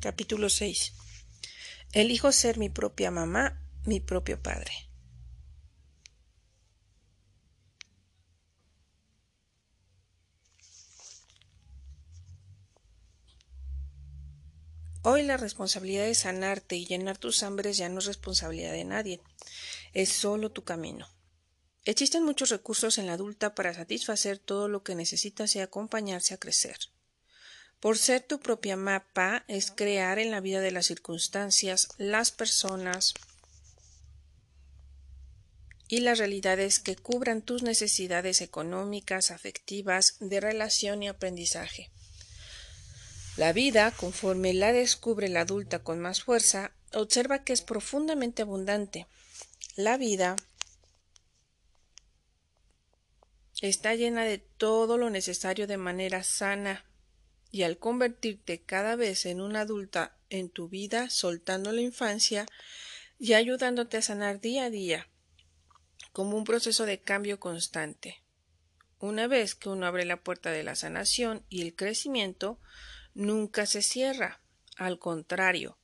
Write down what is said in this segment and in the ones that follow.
Capítulo 6. Elijo ser mi propia mamá, mi propio padre. Hoy la responsabilidad de sanarte y llenar tus hambres ya no es responsabilidad de nadie, es solo tu camino. Existen muchos recursos en la adulta para satisfacer todo lo que necesitas y acompañarse a crecer. Por ser tu propia mapa es crear en la vida de las circunstancias, las personas y las realidades que cubran tus necesidades económicas, afectivas, de relación y aprendizaje. La vida, conforme la descubre la adulta con más fuerza, observa que es profundamente abundante. La vida está llena de todo lo necesario de manera sana, y al convertirte cada vez en una adulta en tu vida, soltando la infancia y ayudándote a sanar día a día, como un proceso de cambio constante. Una vez que uno abre la puerta de la sanación y el crecimiento, nunca se cierra, al contrario,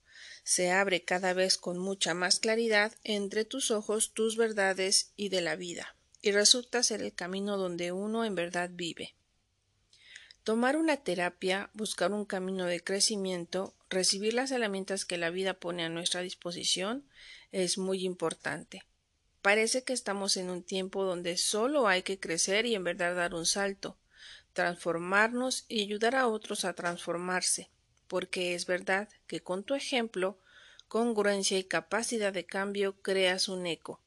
se abre cada vez con mucha más claridad entre tus ojos tus verdades y de la vida, y resulta ser el camino donde uno en verdad vive. Tomar una terapia, buscar un camino de crecimiento, recibir las herramientas que la vida pone a nuestra disposición es muy importante. Parece que estamos en un tiempo donde solo hay que crecer y en verdad dar un salto, transformarnos y ayudar a otros a transformarse, porque es verdad que con tu ejemplo, congruencia y capacidad de cambio creas un eco,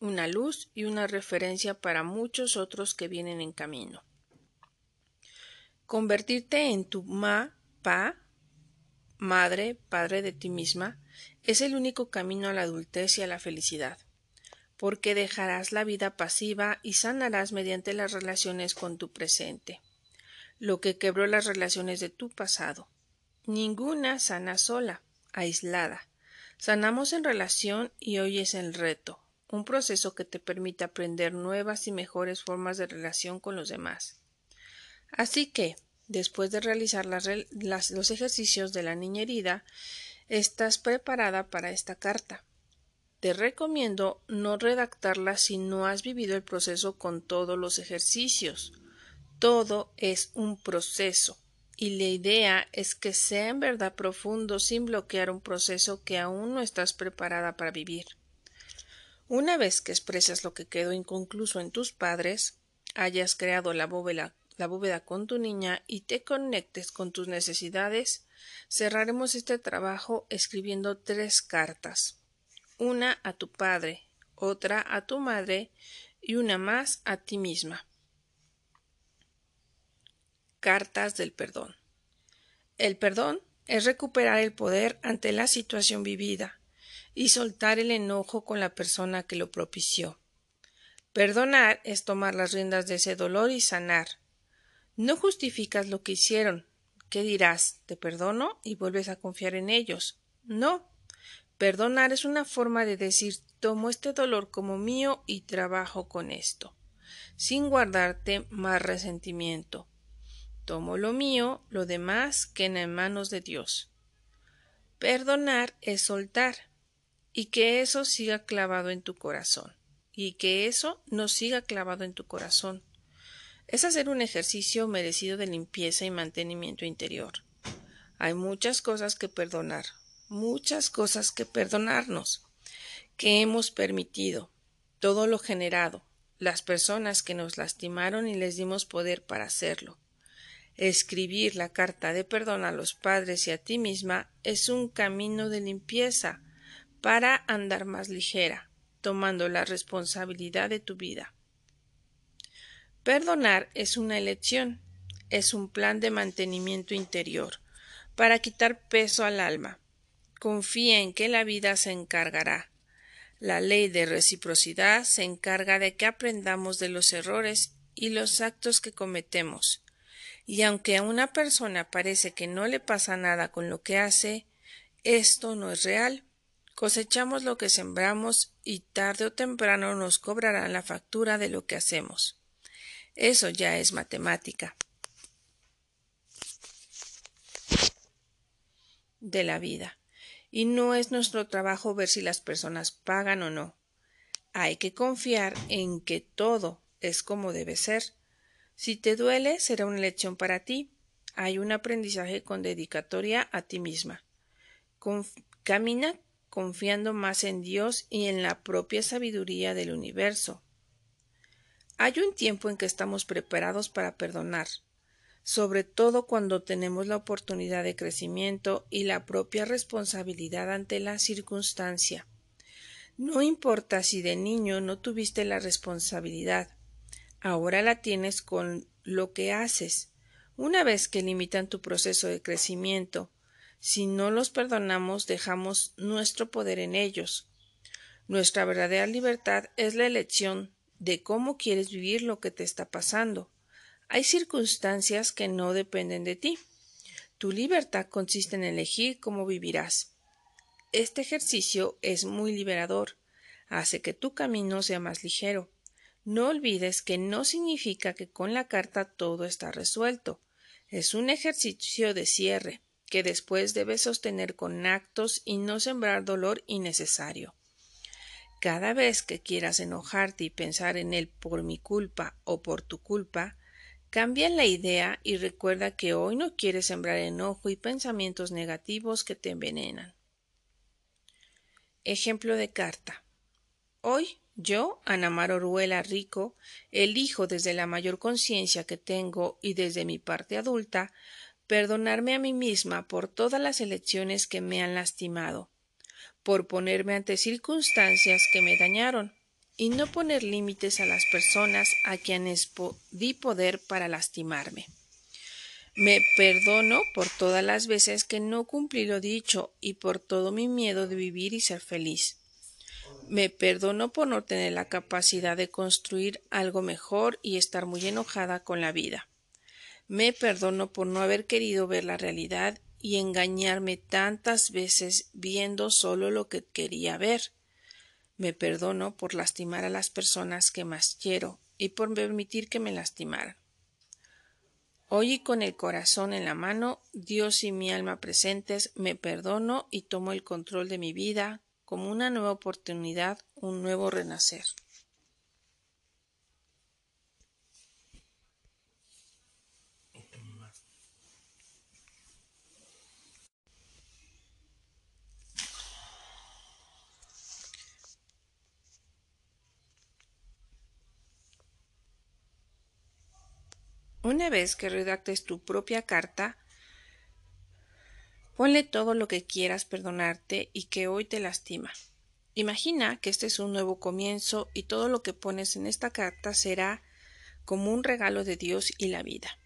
una luz y una referencia para muchos otros que vienen en camino. Convertirte en tu ma, pa, madre, padre de ti misma, es el único camino a la adultez y a la felicidad, porque dejarás la vida pasiva y sanarás mediante las relaciones con tu presente, lo que quebró las relaciones de tu pasado. Ninguna sana sola, aislada. Sanamos en relación y hoy es el reto, un proceso que te permite aprender nuevas y mejores formas de relación con los demás. Así que, después de realizar los ejercicios de la niña herida, estás preparada para esta carta. Te recomiendo no redactarla si no has vivido el proceso con todos los ejercicios. Todo es un proceso y la idea es que sea en verdad profundo sin bloquear un proceso que aún no estás preparada para vivir. Una vez que expresas lo que quedó inconcluso en tus padres, hayas creado la bóveda la bóveda con tu niña y te conectes con tus necesidades, cerraremos este trabajo escribiendo tres cartas. Una a tu padre, otra a tu madre y una más a ti misma. Cartas del perdón. El perdón es recuperar el poder ante la situación vivida y soltar el enojo con la persona que lo propició. Perdonar es tomar las riendas de ese dolor y sanar, no justificas lo que hicieron. ¿Qué dirás? ¿Te perdono? y vuelves a confiar en ellos. No. Perdonar es una forma de decir tomo este dolor como mío y trabajo con esto, sin guardarte más resentimiento. Tomo lo mío, lo demás queda en manos de Dios. Perdonar es soltar, y que eso siga clavado en tu corazón, y que eso no siga clavado en tu corazón es hacer un ejercicio merecido de limpieza y mantenimiento interior. Hay muchas cosas que perdonar, muchas cosas que perdonarnos, que hemos permitido, todo lo generado, las personas que nos lastimaron y les dimos poder para hacerlo. Escribir la carta de perdón a los padres y a ti misma es un camino de limpieza para andar más ligera, tomando la responsabilidad de tu vida. Perdonar es una elección, es un plan de mantenimiento interior, para quitar peso al alma. Confía en que la vida se encargará. La ley de reciprocidad se encarga de que aprendamos de los errores y los actos que cometemos. Y aunque a una persona parece que no le pasa nada con lo que hace, esto no es real. Cosechamos lo que sembramos y tarde o temprano nos cobrarán la factura de lo que hacemos. Eso ya es matemática. de la vida. Y no es nuestro trabajo ver si las personas pagan o no. Hay que confiar en que todo es como debe ser. Si te duele, será una lección para ti. Hay un aprendizaje con dedicatoria a ti misma. camina confiando más en Dios y en la propia sabiduría del universo. Hay un tiempo en que estamos preparados para perdonar, sobre todo cuando tenemos la oportunidad de crecimiento y la propia responsabilidad ante la circunstancia. No importa si de niño no tuviste la responsabilidad, ahora la tienes con lo que haces. Una vez que limitan tu proceso de crecimiento, si no los perdonamos, dejamos nuestro poder en ellos. Nuestra verdadera libertad es la elección de cómo quieres vivir lo que te está pasando. Hay circunstancias que no dependen de ti. Tu libertad consiste en elegir cómo vivirás. Este ejercicio es muy liberador. Hace que tu camino sea más ligero. No olvides que no significa que con la carta todo está resuelto. Es un ejercicio de cierre que después debes sostener con actos y no sembrar dolor innecesario. Cada vez que quieras enojarte y pensar en él por mi culpa o por tu culpa, cambia la idea y recuerda que hoy no quieres sembrar enojo y pensamientos negativos que te envenenan. Ejemplo de carta. Hoy yo, Anamar Oruela Rico, elijo desde la mayor conciencia que tengo y desde mi parte adulta perdonarme a mí misma por todas las elecciones que me han lastimado, por ponerme ante circunstancias que me dañaron, y no poner límites a las personas a quienes di poder para lastimarme. Me perdono por todas las veces que no cumplí lo dicho y por todo mi miedo de vivir y ser feliz. Me perdono por no tener la capacidad de construir algo mejor y estar muy enojada con la vida. Me perdono por no haber querido ver la realidad y engañarme tantas veces viendo solo lo que quería ver. Me perdono por lastimar a las personas que más quiero y por permitir que me lastimaran. Hoy con el corazón en la mano, Dios y mi alma presentes, me perdono y tomo el control de mi vida como una nueva oportunidad, un nuevo renacer. Una vez que redactes tu propia carta, ponle todo lo que quieras perdonarte y que hoy te lastima. Imagina que este es un nuevo comienzo y todo lo que pones en esta carta será como un regalo de Dios y la vida.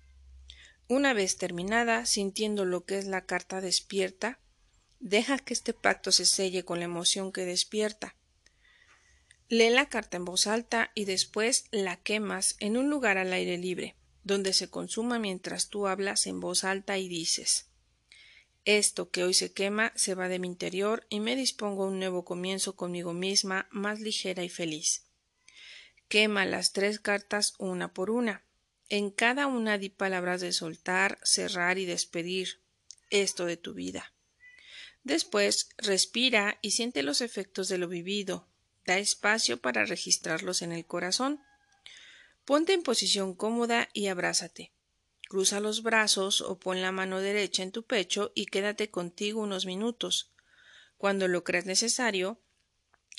Una vez terminada, sintiendo lo que es la carta despierta, deja que este pacto se selle con la emoción que despierta. Lee la carta en voz alta y después la quemas en un lugar al aire libre donde se consuma mientras tú hablas en voz alta y dices Esto que hoy se quema se va de mi interior y me dispongo a un nuevo comienzo conmigo misma más ligera y feliz. Quema las tres cartas una por una. En cada una di palabras de soltar, cerrar y despedir esto de tu vida. Después respira y siente los efectos de lo vivido. Da espacio para registrarlos en el corazón. Ponte en posición cómoda y abrázate. Cruza los brazos o pon la mano derecha en tu pecho y quédate contigo unos minutos. Cuando lo creas necesario,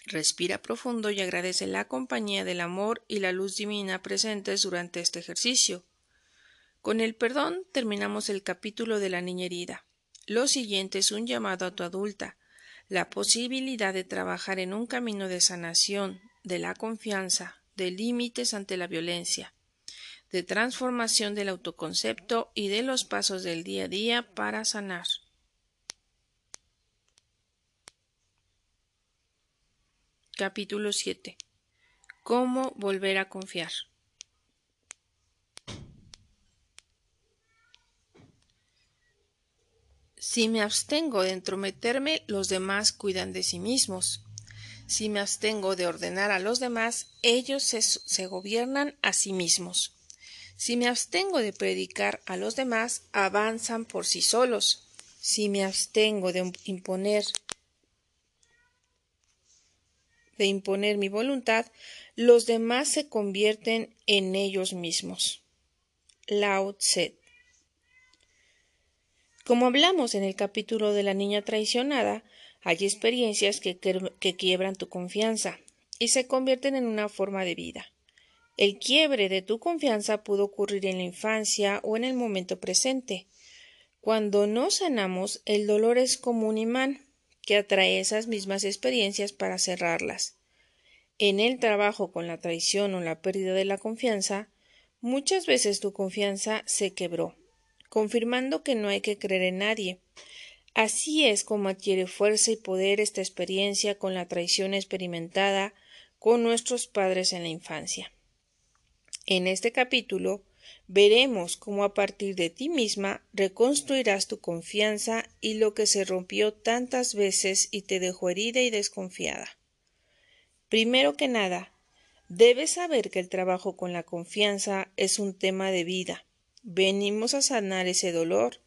respira profundo y agradece la compañía del amor y la luz divina presentes durante este ejercicio. Con el perdón terminamos el capítulo de la niña herida. Lo siguiente es un llamado a tu adulta, la posibilidad de trabajar en un camino de sanación, de la confianza, de límites ante la violencia, de transformación del autoconcepto y de los pasos del día a día para sanar. Capítulo 7. ¿Cómo volver a confiar? Si me abstengo de entrometerme, los demás cuidan de sí mismos. Si me abstengo de ordenar a los demás, ellos se, gobiernan a sí mismos. Si me abstengo de predicar a los demás, avanzan por sí solos. Si me abstengo de imponer de imponer mi voluntad, los demás se convierten en ellos mismos. Lao Tse. Como hablamos en el capítulo de la niña traicionada, hay experiencias que, que quiebran tu confianza y se convierten en una forma de vida. El quiebre de tu confianza pudo ocurrir en la infancia o en el momento presente. Cuando no sanamos, el dolor es como un imán que atrae esas mismas experiencias para cerrarlas. En el trabajo con la traición o la pérdida de la confianza, muchas veces tu confianza se quebró, confirmando que no hay que creer en nadie. Así es como adquiere fuerza y poder esta experiencia con la traición experimentada con nuestros padres en la infancia. En este capítulo veremos cómo a partir de ti misma reconstruirás tu confianza y lo que se rompió tantas veces y te dejó herida y desconfiada. Primero que nada, debes saber que el trabajo con la confianza es un tema de vida. Venimos a sanar ese dolor,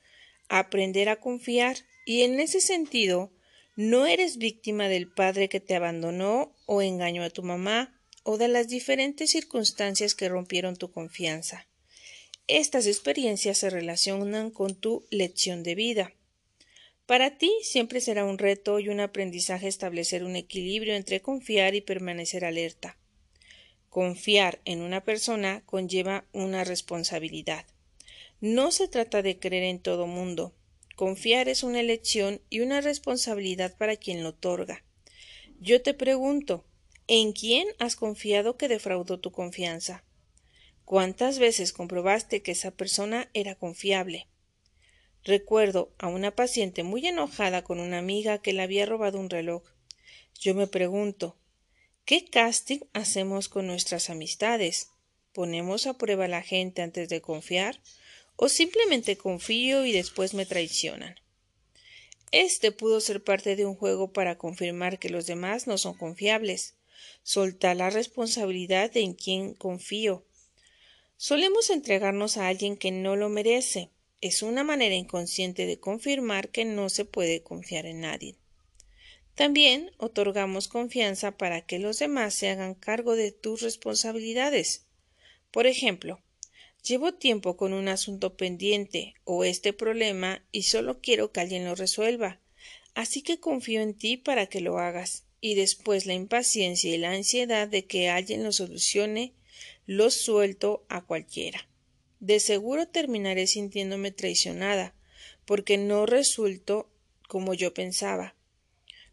a aprender a confiar y en ese sentido no eres víctima del padre que te abandonó o engañó a tu mamá o de las diferentes circunstancias que rompieron tu confianza. Estas experiencias se relacionan con tu lección de vida. Para ti siempre será un reto y un aprendizaje establecer un equilibrio entre confiar y permanecer alerta. Confiar en una persona conlleva una responsabilidad. No se trata de creer en todo mundo. Confiar es una elección y una responsabilidad para quien lo otorga. Yo te pregunto, ¿en quién has confiado que defraudó tu confianza? ¿Cuántas veces comprobaste que esa persona era confiable? Recuerdo a una paciente muy enojada con una amiga que le había robado un reloj. Yo me pregunto ¿qué casting hacemos con nuestras amistades? ¿Ponemos a prueba a la gente antes de confiar? ¿O simplemente confío y después me traicionan? Este pudo ser parte de un juego para confirmar que los demás no son confiables. Soltar la responsabilidad de en quién confío. Solemos entregarnos a alguien que no lo merece, es una manera inconsciente de confirmar que no se puede confiar en nadie. También otorgamos confianza para que los demás se hagan cargo de tus responsabilidades. Por ejemplo, llevo tiempo con un asunto pendiente o este problema y solo quiero que alguien lo resuelva, así que confío en ti para que lo hagas, y después la impaciencia y la ansiedad de que alguien lo solucione lo suelto a cualquiera. De seguro terminaré sintiéndome traicionada, porque no resultó como yo pensaba,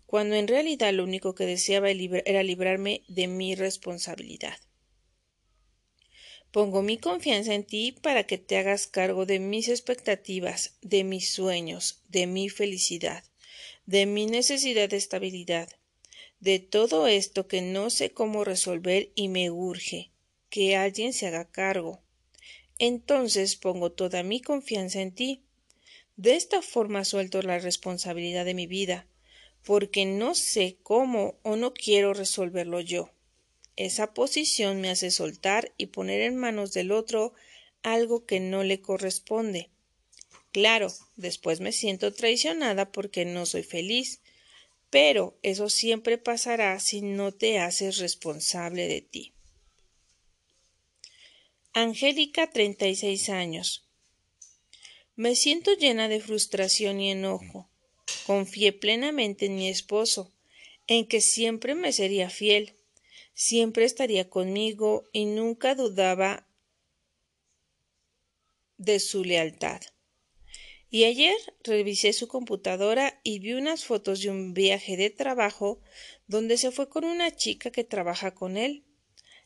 cuando en realidad lo único que deseaba era librarme de mi responsabilidad. Pongo mi confianza en ti para que te hagas cargo de mis expectativas, de mis sueños, de mi felicidad, de mi necesidad de estabilidad, de todo esto que no sé cómo resolver y me urge que alguien se haga cargo entonces pongo toda mi confianza en ti. De esta forma suelto la responsabilidad de mi vida, porque no sé cómo o no quiero resolverlo yo. Esa posición me hace soltar y poner en manos del otro algo que no le corresponde. Claro, después me siento traicionada porque no soy feliz, pero eso siempre pasará si no te haces responsable de ti. Angélica, 36 años. Me siento llena de frustración y enojo. Confié plenamente en mi esposo, en que siempre me sería fiel, siempre estaría conmigo y nunca dudaba de su lealtad. Y ayer revisé su computadora y vi unas fotos de un viaje de trabajo donde se fue con una chica que trabaja con él.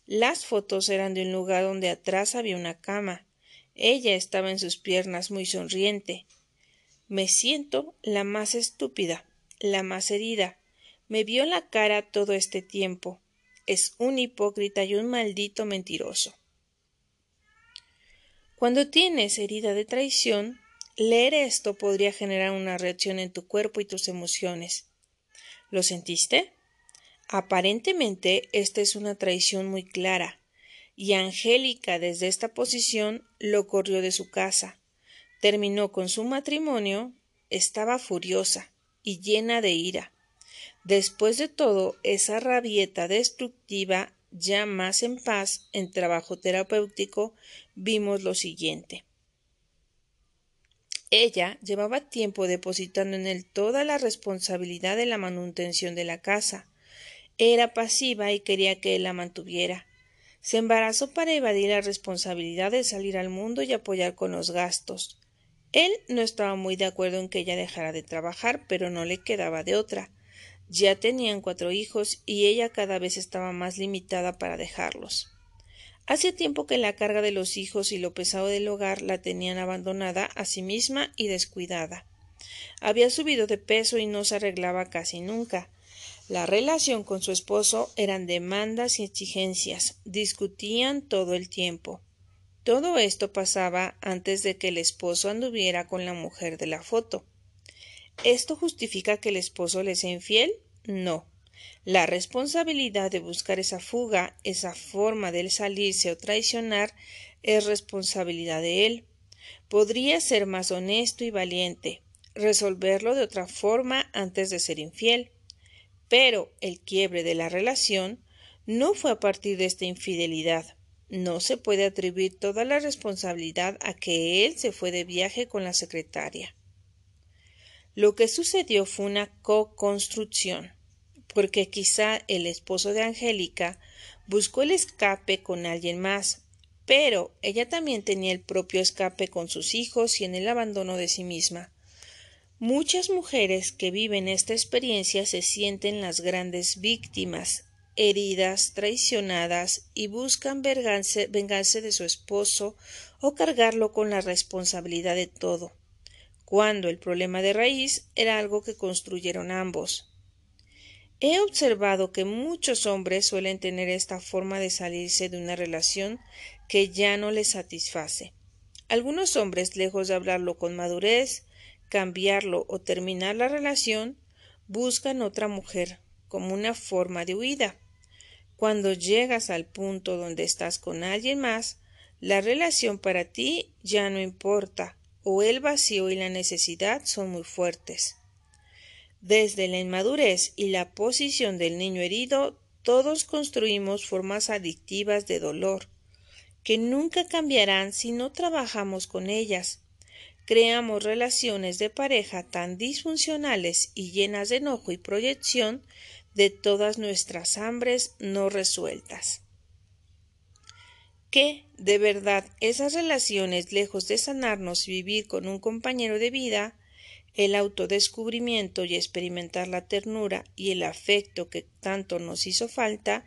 Las fotos eran de un lugar donde atrás había una cama. Ella estaba en sus piernas muy sonriente. Me siento la más estúpida, la más herida. Me vio la cara todo este tiempo. Es un hipócrita y un maldito mentiroso. Cuando tienes herida de traición, leer esto podría generar una reacción en tu cuerpo y tus emociones. ¿Lo sentiste? Aparentemente esta es una traición muy clara, y Angélica desde esta posición lo corrió de su casa, terminó con su matrimonio estaba furiosa y llena de ira. Después de todo, esa rabieta destructiva, ya más en paz, en trabajo terapéutico, vimos lo siguiente. Ella llevaba tiempo depositando en él toda la responsabilidad de la manutención de la casa. Era pasiva y quería que él la mantuviera. Se embarazó para evadir la responsabilidad de salir al mundo y apoyar con los gastos. Él no estaba muy de acuerdo en que ella dejara de trabajar, pero no le quedaba de otra. Ya tenían cuatro hijos y ella cada vez estaba más limitada para dejarlos. Hacía tiempo que la carga de los hijos y lo pesado del hogar la tenían abandonada a sí misma y descuidada. Había subido de peso y no se arreglaba casi nunca. La relación con su esposo eran demandas y exigencias. Discutían todo el tiempo. Todo esto pasaba antes de que el esposo anduviera con la mujer de la foto. ¿Esto justifica que el esposo le sea infiel? No. La responsabilidad de buscar esa fuga, esa forma de salirse o traicionar, es responsabilidad de él. Podría ser más honesto y valiente, resolverlo de otra forma antes de ser infiel. Pero el quiebre de la relación no fue a partir de esta infidelidad. No se puede atribuir toda la responsabilidad a que él se fue de viaje con la secretaria. Lo que sucedió fue una co-construcción porque quizá el esposo de Angélica buscó el escape con alguien más, pero ella también tenía el propio escape con sus hijos y en el abandono de sí misma. Muchas mujeres que viven esta experiencia se sienten las grandes víctimas, heridas, traicionadas y buscan vengarse, de su esposo o cargarlo con la responsabilidad de todo, cuando el problema de raíz era algo que construyeron ambos. He observado que muchos hombres suelen tener esta forma de salirse de una relación que ya no les satisface. Algunos hombres, lejos de hablarlo con madurez, cambiarlo o terminar la relación, buscan otra mujer como una forma de huida. Cuando llegas al punto donde estás con alguien más, la relación para ti ya no importa, o el vacío y la necesidad son muy fuertes. Desde la inmadurez y la posición del niño herido, todos construimos formas adictivas de dolor, que nunca cambiarán si no trabajamos con ellas. Creamos relaciones de pareja tan disfuncionales y llenas de enojo y proyección de todas nuestras hambres no resueltas. Que, de verdad, esas relaciones, lejos de sanarnos y vivir con un compañero de vida, el autodescubrimiento y experimentar la ternura y el afecto que tanto nos hizo falta,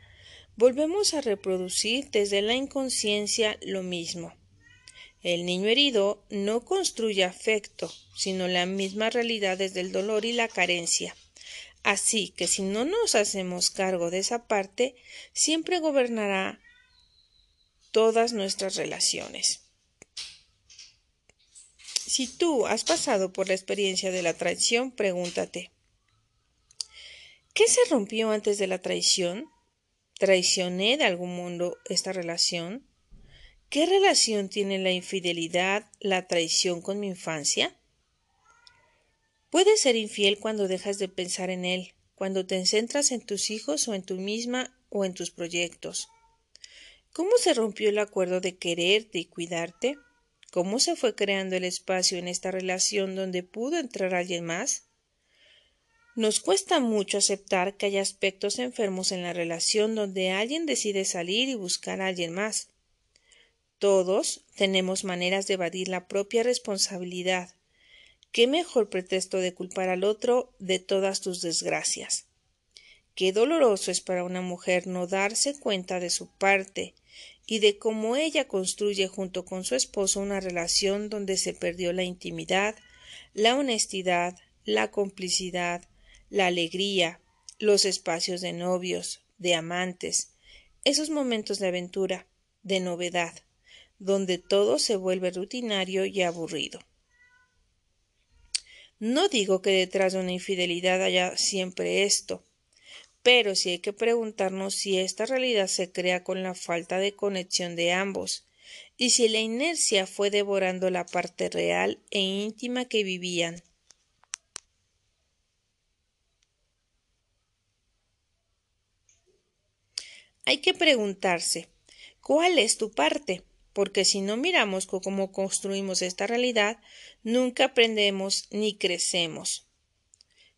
volvemos a reproducir desde la inconsciencia lo mismo. El niño herido no construye afecto, sino la misma realidad desde el dolor y la carencia. Así que si no nos hacemos cargo de esa parte, siempre gobernará todas nuestras relaciones. Si tú has pasado por la experiencia de la traición, pregúntate, ¿qué se rompió antes de la traición? ¿Traicioné de algún modo esta relación? ¿Qué relación tiene la infidelidad, la traición con mi infancia? Puedes ser infiel cuando dejas de pensar en él, cuando te centras en tus hijos o en tu misma o en tus proyectos. ¿Cómo se rompió el acuerdo de quererte y cuidarte? ¿Cómo se fue creando el espacio en esta relación donde pudo entrar alguien más? Nos cuesta mucho aceptar que hay aspectos enfermos en la relación donde alguien decide salir y buscar a alguien más. Todos tenemos maneras de evadir la propia responsabilidad. ¿Qué mejor pretexto de culpar al otro de todas tus desgracias? Qué doloroso es para una mujer no darse cuenta de su parte y de cómo ella construye junto con su esposo una relación donde se perdió la intimidad, la honestidad, la complicidad, la alegría, los espacios de novios, de amantes, esos momentos de aventura, de novedad, donde todo se vuelve rutinario y aburrido. No digo que detrás de una infidelidad haya siempre esto, pero sí hay que preguntarnos si esta realidad se crea con la falta de conexión de ambos, y si la inercia fue devorando la parte real e íntima que vivían. Hay que preguntarse ¿cuál es tu parte? Porque si no miramos cómo construimos esta realidad, nunca aprendemos ni crecemos.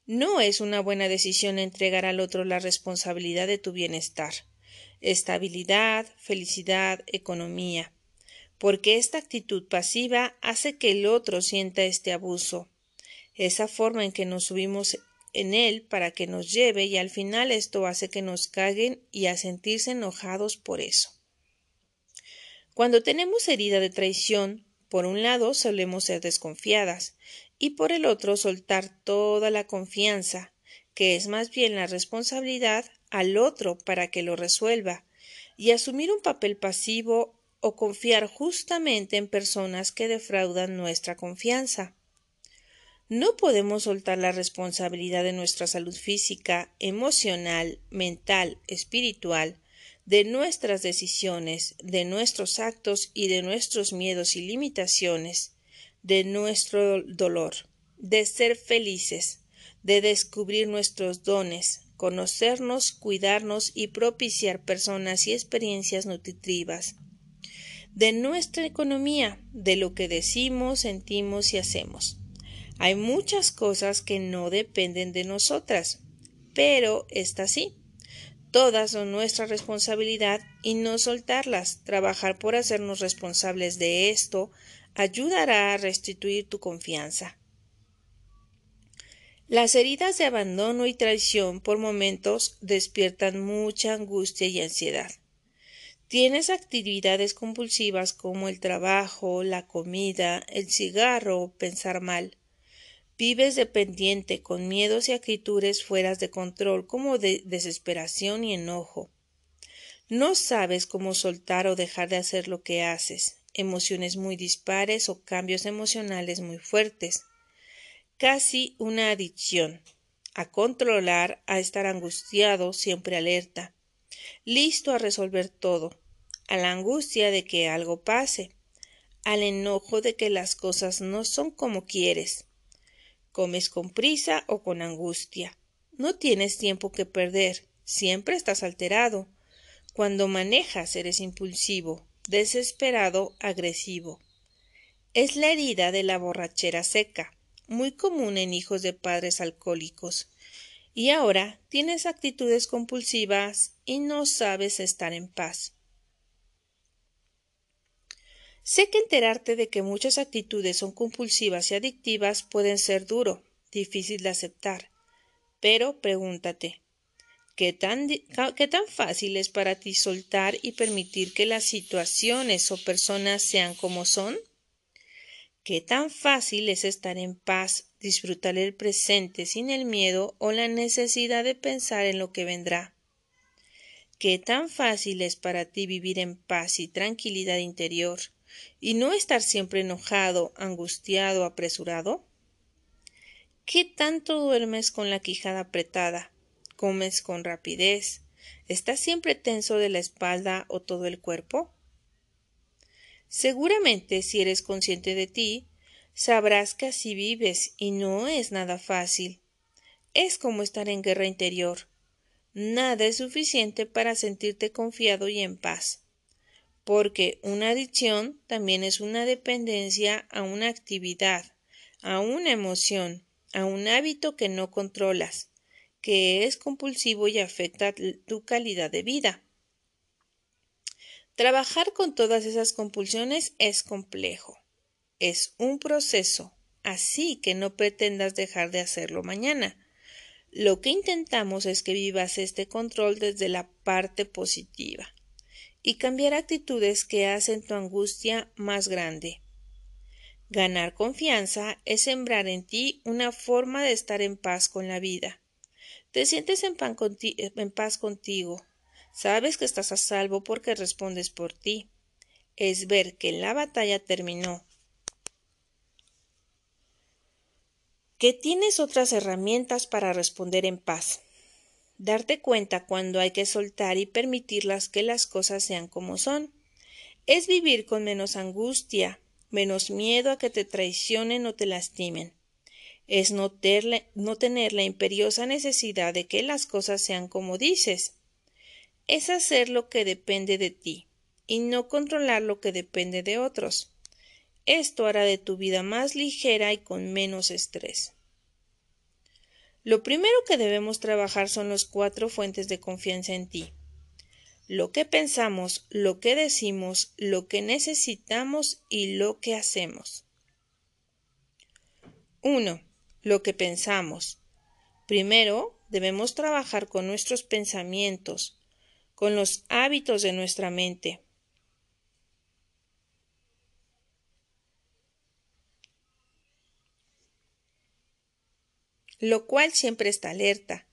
No es una buena decisión entregar al otro la responsabilidad de tu bienestar, estabilidad, felicidad, economía, porque esta actitud pasiva hace que el otro sienta este abuso, esa forma en que nos subimos en él para que nos lleve y al final esto hace que nos caguen y a sentirse enojados por eso. Cuando tenemos herida de traición, por un lado solemos ser desconfiadas y por el otro soltar toda la confianza, que es más bien la responsabilidad, al otro para que lo resuelva, y asumir un papel pasivo o confiar justamente en personas que defraudan nuestra confianza. No podemos soltar la responsabilidad de nuestra salud física, emocional, mental, espiritual, de nuestras decisiones, de nuestros actos y de nuestros miedos y limitaciones, de nuestro dolor, de ser felices, de descubrir nuestros dones, conocernos, cuidarnos y propiciar personas y experiencias nutritivas, de nuestra economía, de lo que decimos, sentimos y hacemos. Hay muchas cosas que no dependen de nosotras, pero esta sí. Todas son nuestra responsabilidad y no soltarlas, trabajar por hacernos responsables de esto, ayudará a restituir tu confianza. Las heridas de abandono y traición por momentos despiertan mucha angustia y ansiedad. Tienes actividades compulsivas como el trabajo, la comida, el cigarro pensar mal. Vives dependiente con miedos y actitudes fuera de control como de desesperación y enojo. No sabes cómo soltar o dejar de hacer lo que haces emociones muy dispares o cambios emocionales muy fuertes. Casi una adicción. A controlar, a estar angustiado, siempre alerta. Listo a resolver todo. A la angustia de que algo pase. Al enojo de que las cosas no son como quieres. Comes con prisa o con angustia. No tienes tiempo que perder. Siempre estás alterado. Cuando manejas eres impulsivo, desesperado, agresivo. Es la herida de la borrachera seca, muy común en hijos de padres alcohólicos. Y ahora tienes actitudes compulsivas y no sabes estar en paz. Sé que enterarte de que muchas actitudes son compulsivas y adictivas pueden ser duro, difícil de aceptar. Pero pregúntate, ¿Qué tan, ¿Qué tan fácil es para ti soltar y permitir que las situaciones o personas sean como son? ¿Qué tan fácil es estar en paz, disfrutar el presente sin el miedo o la necesidad de pensar en lo que vendrá? ¿Qué tan fácil es para ti vivir en paz y tranquilidad interior y no estar siempre enojado, angustiado, apresurado? ¿Qué tanto duermes con la quijada apretada? Comes con rapidez, estás siempre tenso de la espalda o todo el cuerpo? Seguramente si eres consciente de ti, sabrás que así vives y no es nada fácil. Es como estar en guerra interior. Nada es suficiente para sentirte confiado y en paz. Porque una adicción también es una dependencia a una actividad, a una emoción, a un hábito que no controlas que es compulsivo y afecta tu calidad de vida. Trabajar con todas esas compulsiones es complejo. Es un proceso, así que no pretendas dejar de hacerlo mañana. Lo que intentamos es que vivas este control desde la parte positiva y cambiar actitudes que hacen tu angustia más grande. Ganar confianza es sembrar en ti una forma de estar en paz con la vida te sientes en, paz contigo. Sabes que estás a salvo porque respondes por ti. Es ver que la batalla terminó. Que tienes otras herramientas para responder en paz. Darte cuenta cuando hay que soltar y permitirlas que las cosas sean como son. Es vivir con menos angustia, menos miedo a que te traicionen o te lastimen es no, tener la imperiosa necesidad de que las cosas sean como dices. es hacer lo que depende de ti y no controlar lo que depende de otros. Esto hará de tu vida más ligera y con menos estrés. Lo primero que debemos trabajar son las cuatro fuentes de confianza en ti. Lo que pensamos, lo que decimos, lo que necesitamos y lo que hacemos. 1. Lo que pensamos. Primero, debemos trabajar con nuestros pensamientos, con los hábitos de nuestra mente. lo cual siempre está alerta,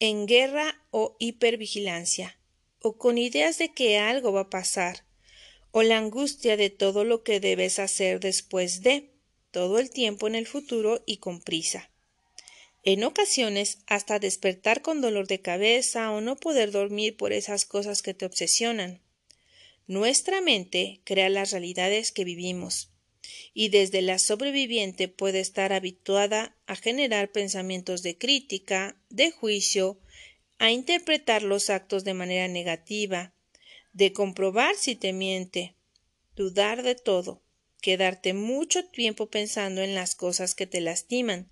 en guerra o hipervigilancia, o con ideas de que algo va a pasar, o la angustia de todo lo que debes hacer después de, todo el tiempo en el futuro y con prisa. En ocasiones hasta despertar con dolor de cabeza o no poder dormir por esas cosas que te obsesionan. Nuestra mente crea las realidades que vivimos, y desde la sobreviviente puede estar habituada a generar pensamientos de crítica, de juicio, a interpretar los actos de manera negativa, de comprobar si te miente, dudar de todo, quedarte mucho tiempo pensando en las cosas que te lastiman,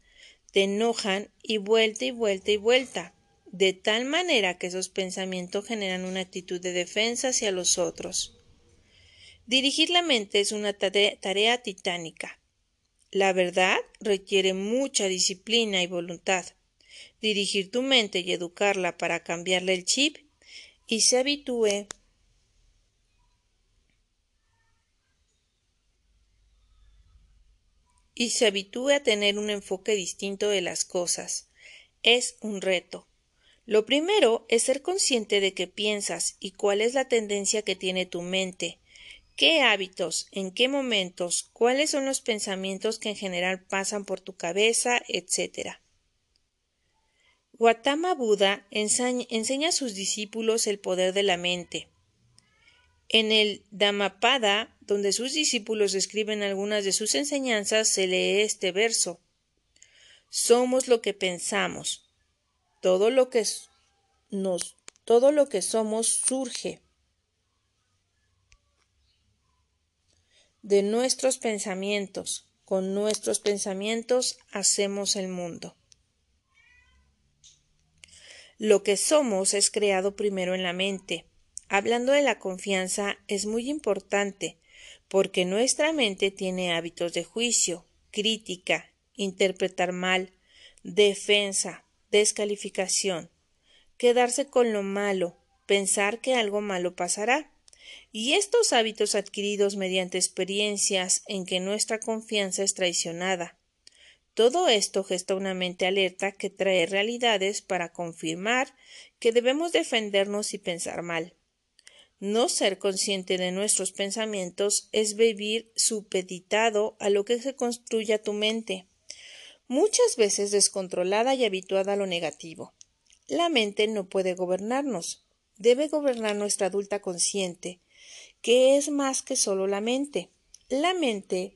te enojan y vuelta y vuelta y vuelta, de tal manera que esos pensamientos generan una actitud de defensa hacia los otros. Dirigir la mente es una tarea, titánica. La verdad requiere mucha disciplina y voluntad. Dirigir tu mente y educarla para cambiarle el chip y se habitúe y se habitúe a tener un enfoque distinto de las cosas. Es un reto. Lo primero es ser consciente de qué piensas y cuál es la tendencia que tiene tu mente ¿Qué hábitos? ¿En qué momentos? ¿Cuáles son los pensamientos que en general pasan por tu cabeza? etcétera. Gautama Buda enseña a sus discípulos el poder de la mente. En el Dhammapada, donde sus discípulos escriben algunas de sus enseñanzas, se lee este verso. Somos lo que pensamos. Todo lo que nos, todo lo que somos surge. de nuestros pensamientos. Con nuestros pensamientos hacemos el mundo. Lo que somos es creado primero en la mente. Hablando de la confianza es muy importante porque nuestra mente tiene hábitos de juicio, crítica, interpretar mal, defensa, descalificación, quedarse con lo malo, pensar que algo malo pasará. Y estos hábitos adquiridos mediante experiencias en que nuestra confianza es traicionada. Todo esto gesta una mente alerta que trae realidades para confirmar que debemos defendernos y pensar mal. No ser consciente de nuestros pensamientos es vivir supeditado a lo que se construya tu mente, muchas veces descontrolada y habituada a lo negativo. La mente no puede gobernarnos, debe gobernar nuestra adulta consciente, que es más que solo la mente. La mente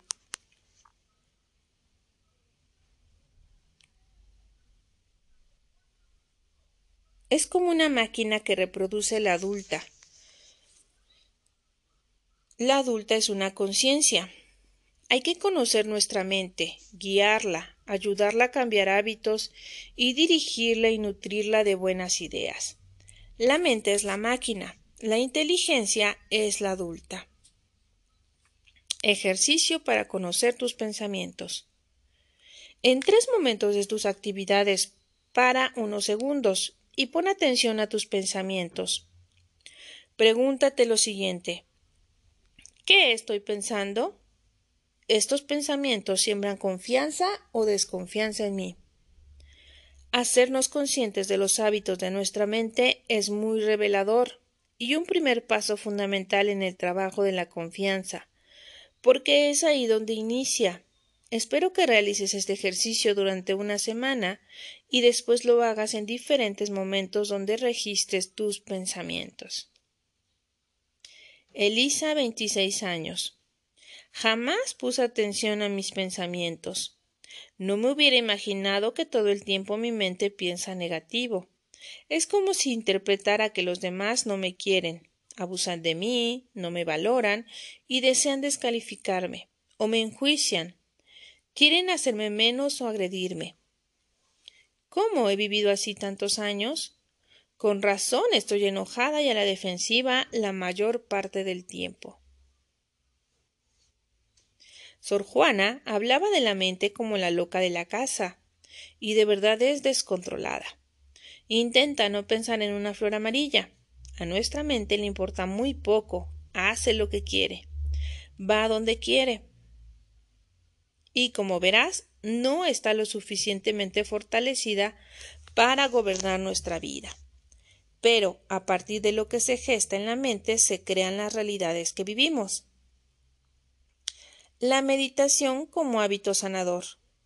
es como una máquina que reproduce la adulta. La adulta es una conciencia. Hay que conocer nuestra mente, guiarla, ayudarla a cambiar hábitos y dirigirla y nutrirla de buenas ideas. La mente es la máquina, la inteligencia es la adulta. Ejercicio para conocer tus pensamientos. En tres momentos de tus actividades para unos segundos y pon atención a tus pensamientos. Pregúntate lo siguiente. ¿Qué estoy pensando? ¿Estos pensamientos siembran confianza o desconfianza en mí? Hacernos conscientes de los hábitos de nuestra mente es muy revelador y un primer paso fundamental en el trabajo de la confianza, porque es ahí donde inicia. Espero que realices este ejercicio durante una semana y después lo hagas en diferentes momentos donde registres tus pensamientos. Elisa, 26 años. Jamás puse atención a mis pensamientos. No me hubiera imaginado que todo el tiempo mi mente piensa negativo. Es como si interpretara que los demás no me quieren, abusan de mí, no me valoran y desean descalificarme, o me enjuician. Quieren hacerme menos o agredirme. ¿Cómo he vivido así tantos años? Con razón estoy enojada y a la defensiva la mayor parte del tiempo. Sor Juana hablaba de la mente como la loca de la casa, y de verdad es descontrolada. Intenta no pensar en una flor amarilla. A nuestra mente le importa muy poco, hace lo que quiere, va donde quiere. Y como verás, no está lo suficientemente fortalecida para gobernar nuestra vida. Pero a partir de lo que se gesta en la mente se crean las realidades que vivimos. La meditación como hábito sanador.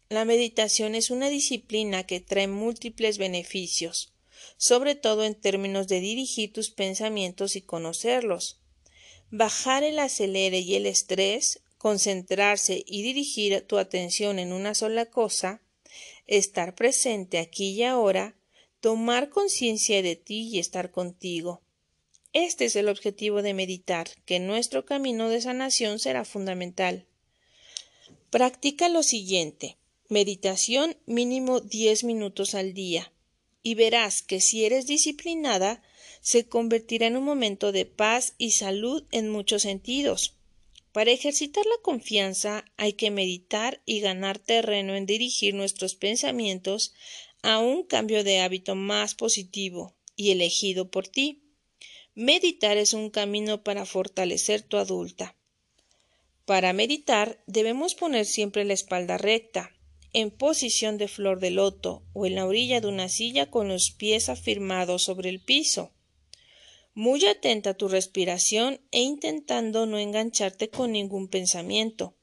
La meditación es una disciplina que trae múltiples beneficios, sobre todo en términos de dirigir tus pensamientos y conocerlos. Bajar el acelere y el estrés concentrarse y dirigir tu atención en una sola cosa, estar presente aquí y ahora, tomar conciencia de ti y estar contigo. Este es el objetivo de meditar, que nuestro camino de sanación será fundamental. Practica lo siguiente. Meditación mínimo 10 minutos al día. Y verás que si eres disciplinada, se convertirá en un momento de paz y salud en muchos sentidos. Para ejercitar la confianza hay que meditar y ganar terreno en dirigir nuestros pensamientos a un cambio de hábito más positivo y elegido por ti. Meditar es un camino para fortalecer tu adulta. Para meditar debemos poner siempre la espalda recta, en posición de flor de loto o en la orilla de una silla con los pies afirmados sobre el piso muy atenta a tu respiración e intentando no engancharte con ningún pensamiento.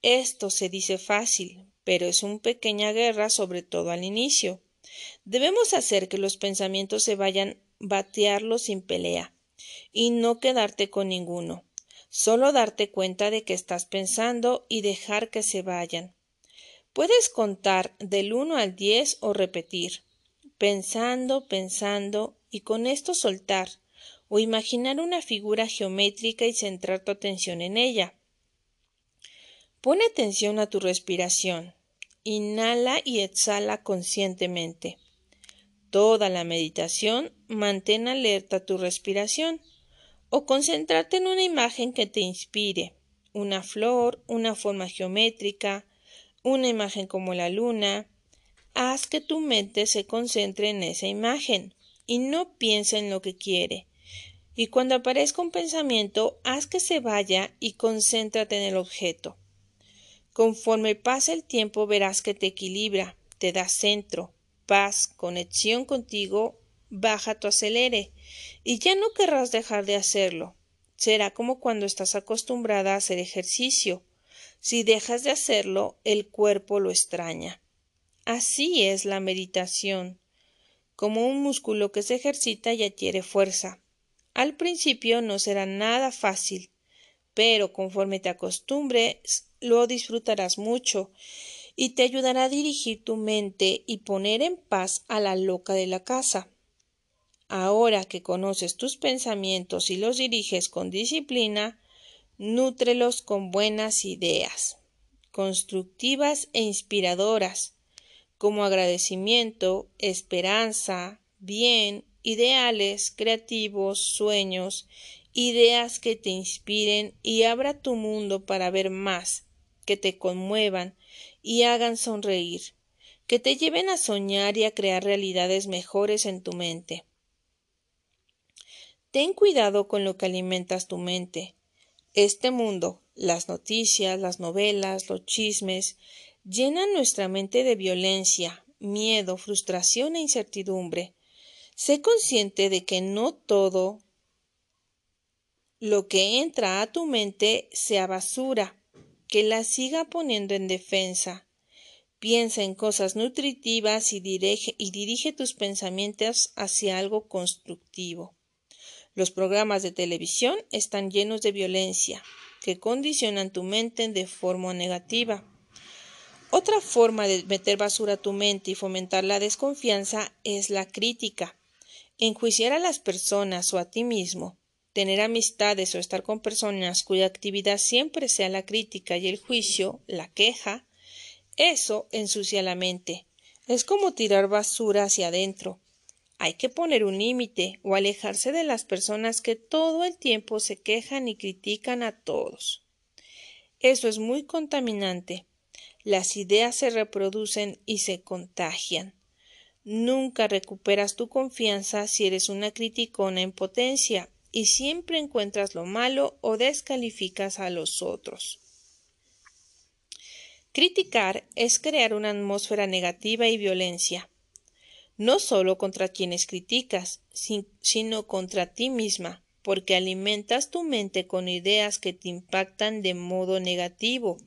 Esto se dice fácil, pero es una pequeña guerra, sobre todo al inicio. Debemos hacer que los pensamientos se vayan, batearlos sin pelea, y no quedarte con ninguno. Solo darte cuenta de que estás pensando y dejar que se vayan. Puedes contar del uno al diez o repetir, pensando, pensando, y con esto soltar, o imaginar una figura geométrica y centrar tu atención en ella. Pone atención a tu respiración. Inhala y exhala conscientemente. Toda la meditación mantén alerta tu respiración o concéntrate en una imagen que te inspire, una flor, una forma geométrica, una imagen como la luna. Haz que tu mente se concentre en esa imagen y no piense en lo que quiere, y cuando aparezca un pensamiento, haz que se vaya y concéntrate en el objeto. Conforme pasa el tiempo verás que te equilibra, te da centro, paz, conexión contigo, baja tu acelere, y ya no querrás dejar de hacerlo. Será como cuando estás acostumbrada a hacer ejercicio. Si dejas de hacerlo, el cuerpo lo extraña. Así es la meditación, como un músculo que se ejercita y adquiere fuerza. Al principio no será nada fácil, pero conforme te acostumbres lo disfrutarás mucho y te ayudará a dirigir tu mente y poner en paz a la loca de la casa. Ahora que conoces tus pensamientos y los diriges con disciplina, nútrelos con buenas ideas, constructivas e inspiradoras, como agradecimiento, esperanza, bien, ideales, creativos, sueños, ideas que te inspiren y abra tu mundo para ver más, que te conmuevan y hagan sonreír, que te lleven a soñar y a crear realidades mejores en tu mente. Ten cuidado con lo que alimentas tu mente. Este mundo, las noticias, las novelas, los chismes, llenan nuestra mente de violencia, miedo, frustración e incertidumbre. Sé consciente de que no todo lo que entra a tu mente sea basura, que la siga poniendo en defensa. Piensa en cosas nutritivas y dirige, y dirige tus pensamientos hacia algo constructivo. Los programas de televisión están llenos de violencia, que condicionan tu mente de forma negativa. Otra forma de meter basura a tu mente y fomentar la desconfianza es la crítica. Enjuiciar a las personas o a ti mismo, tener amistades o estar con personas cuya actividad siempre sea la crítica y el juicio, la queja, eso ensucia la mente. Es como tirar basura hacia adentro. Hay que poner un límite o alejarse de las personas que todo el tiempo se quejan y critican a todos. Eso es muy contaminante. Las ideas se reproducen y se contagian. Nunca recuperas tu confianza si eres una criticona en potencia y siempre encuentras lo malo o descalificas a los otros. Criticar es crear una atmósfera negativa y violencia no solo contra quienes criticas, sino contra ti misma, porque alimentas tu mente con ideas que te impactan de modo negativo.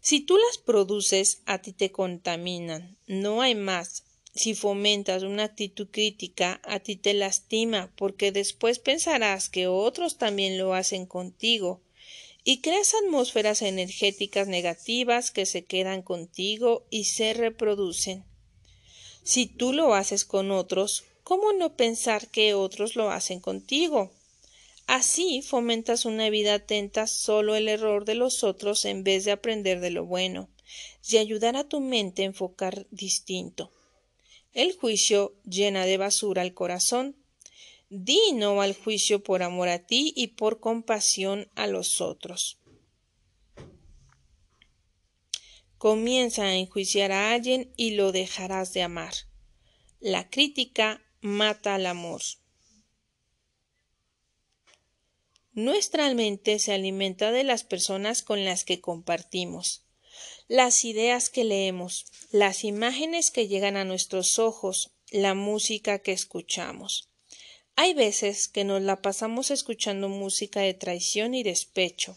Si tú las produces, a ti te contaminan. No hay más. Si fomentas una actitud crítica, a ti te lastima, porque después pensarás que otros también lo hacen contigo, y creas atmósferas energéticas negativas que se quedan contigo y se reproducen. Si tú lo haces con otros, ¿cómo no pensar que otros lo hacen contigo? Así fomentas una vida atenta solo el error de los otros en vez de aprender de lo bueno y ayudar a tu mente a enfocar distinto. El juicio llena de basura el corazón. Di no al juicio por amor a ti y por compasión a los otros. Comienza a enjuiciar a alguien y lo dejarás de amar. La crítica mata al amor. Nuestra mente se alimenta de las personas con las que compartimos, las ideas que leemos, las imágenes que llegan a nuestros ojos, la música que escuchamos. Hay veces que nos la pasamos escuchando música de traición y despecho,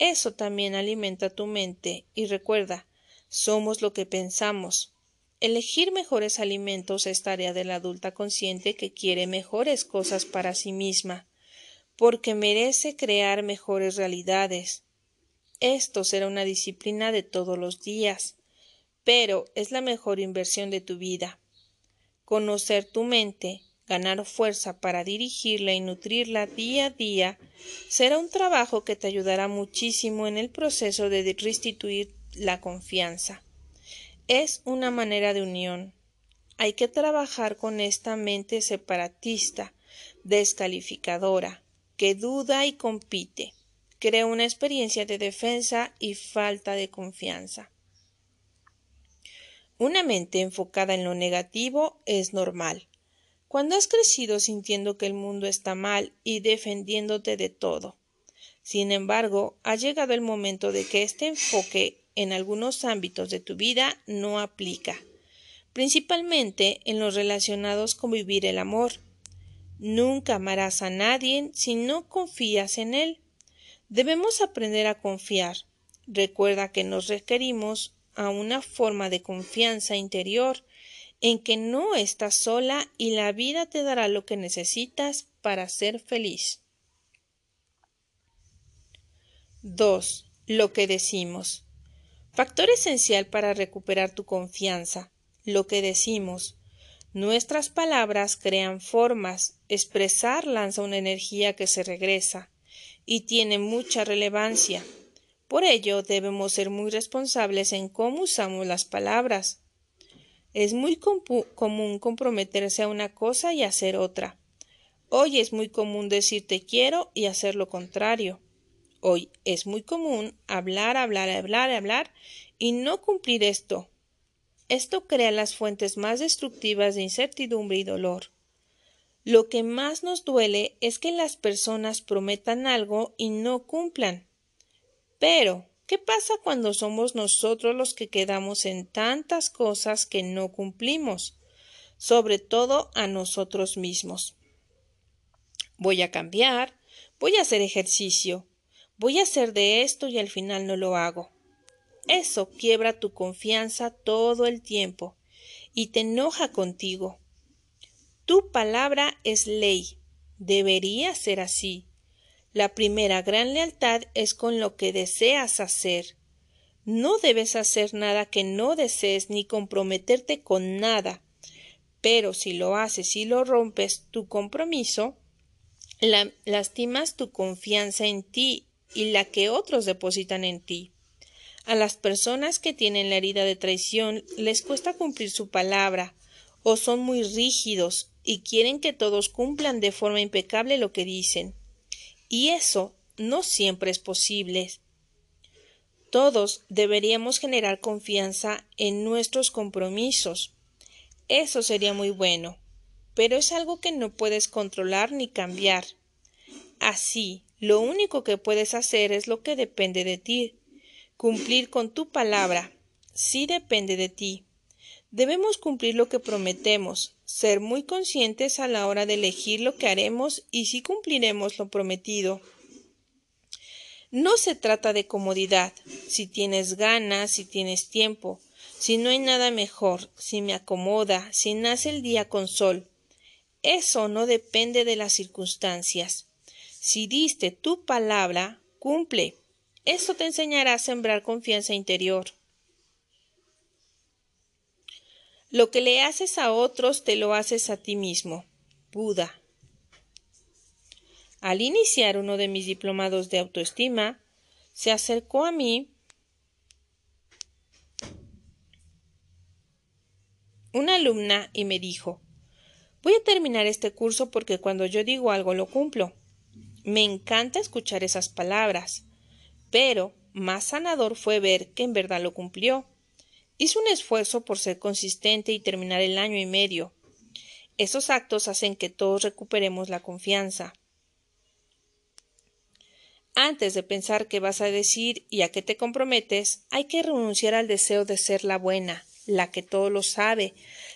eso también alimenta tu mente y recuerda, somos lo que pensamos. Elegir mejores alimentos es tarea de la adulta consciente que quiere mejores cosas para sí misma, porque merece crear mejores realidades. Esto será una disciplina de todos los días, pero es la mejor inversión de tu vida. Conocer tu mente, ganar fuerza para dirigirla y nutrirla día a día, será un trabajo que te ayudará muchísimo en el proceso de restituir la confianza. Es una manera de unión. Hay que trabajar con esta mente separatista, descalificadora, que duda y compite, crea una experiencia de defensa y falta de confianza. Una mente enfocada en lo negativo es normal. Cuando has crecido sintiendo que el mundo está mal y defendiéndote de todo. Sin embargo, ha llegado el momento de que este enfoque en algunos ámbitos de tu vida no aplica, principalmente en los relacionados con vivir el amor. Nunca amarás a nadie si no confías en él. Debemos aprender a confiar. Recuerda que nos requerimos a una forma de confianza interior en que no estás sola y la vida te dará lo que necesitas para ser feliz. 2. Lo que decimos. Factor esencial para recuperar tu confianza. Lo que decimos. Nuestras palabras crean formas. Expresar lanza una energía que se regresa y tiene mucha relevancia. Por ello debemos ser muy responsables en cómo usamos las palabras. Es muy común comprometerse a una cosa y hacer otra. Hoy es muy común decir te quiero y hacer lo contrario. Hoy es muy común hablar, hablar, hablar, hablar y no cumplir esto. Esto crea las fuentes más destructivas de incertidumbre y dolor. Lo que más nos duele es que las personas prometan algo y no cumplan. Pero ¿Qué pasa cuando somos nosotros los que quedamos en tantas cosas que no cumplimos? Sobre todo a nosotros mismos. Voy a cambiar, voy a hacer ejercicio, voy a hacer de esto y al final no lo hago. Eso quiebra tu confianza todo el tiempo y te enoja contigo. Tu palabra es ley. Debería ser así. La primera gran lealtad es con lo que deseas hacer. No debes hacer nada que no desees ni comprometerte con nada. Pero si lo haces y lo rompes tu compromiso, lastimas tu confianza en ti y la que otros depositan en ti. A las personas que tienen la herida de traición les cuesta cumplir su palabra, o son muy rígidos y quieren que todos cumplan de forma impecable lo que dicen. Y eso no siempre es posible. Todos deberíamos generar confianza en nuestros compromisos. Eso sería muy bueno, pero es algo que no puedes controlar ni cambiar. Así, lo único que puedes hacer es lo que depende de ti. Cumplir con tu palabra. Sí depende de ti. Debemos cumplir lo que prometemos, ser muy conscientes a la hora de elegir lo que haremos y si cumpliremos lo prometido. No se trata de comodidad, si tienes ganas, si tienes tiempo, si no hay nada mejor, si me acomoda, si nace el día con sol. Eso no depende de las circunstancias. Si diste tu palabra, cumple. Eso te enseñará a sembrar confianza interior. Lo que le haces a otros te lo haces a ti mismo. Buda. Al iniciar uno de mis diplomados de autoestima, se acercó a mí una alumna y me dijo Voy a terminar este curso porque cuando yo digo algo lo cumplo. Me encanta escuchar esas palabras, pero más sanador fue ver que en verdad lo cumplió. Hizo un esfuerzo por ser consistente y terminar el año y medio. Esos actos hacen que todos recuperemos la confianza. Antes de pensar qué vas a decir y a qué te comprometes, hay que renunciar al deseo de ser la buena, la que todo lo sabe,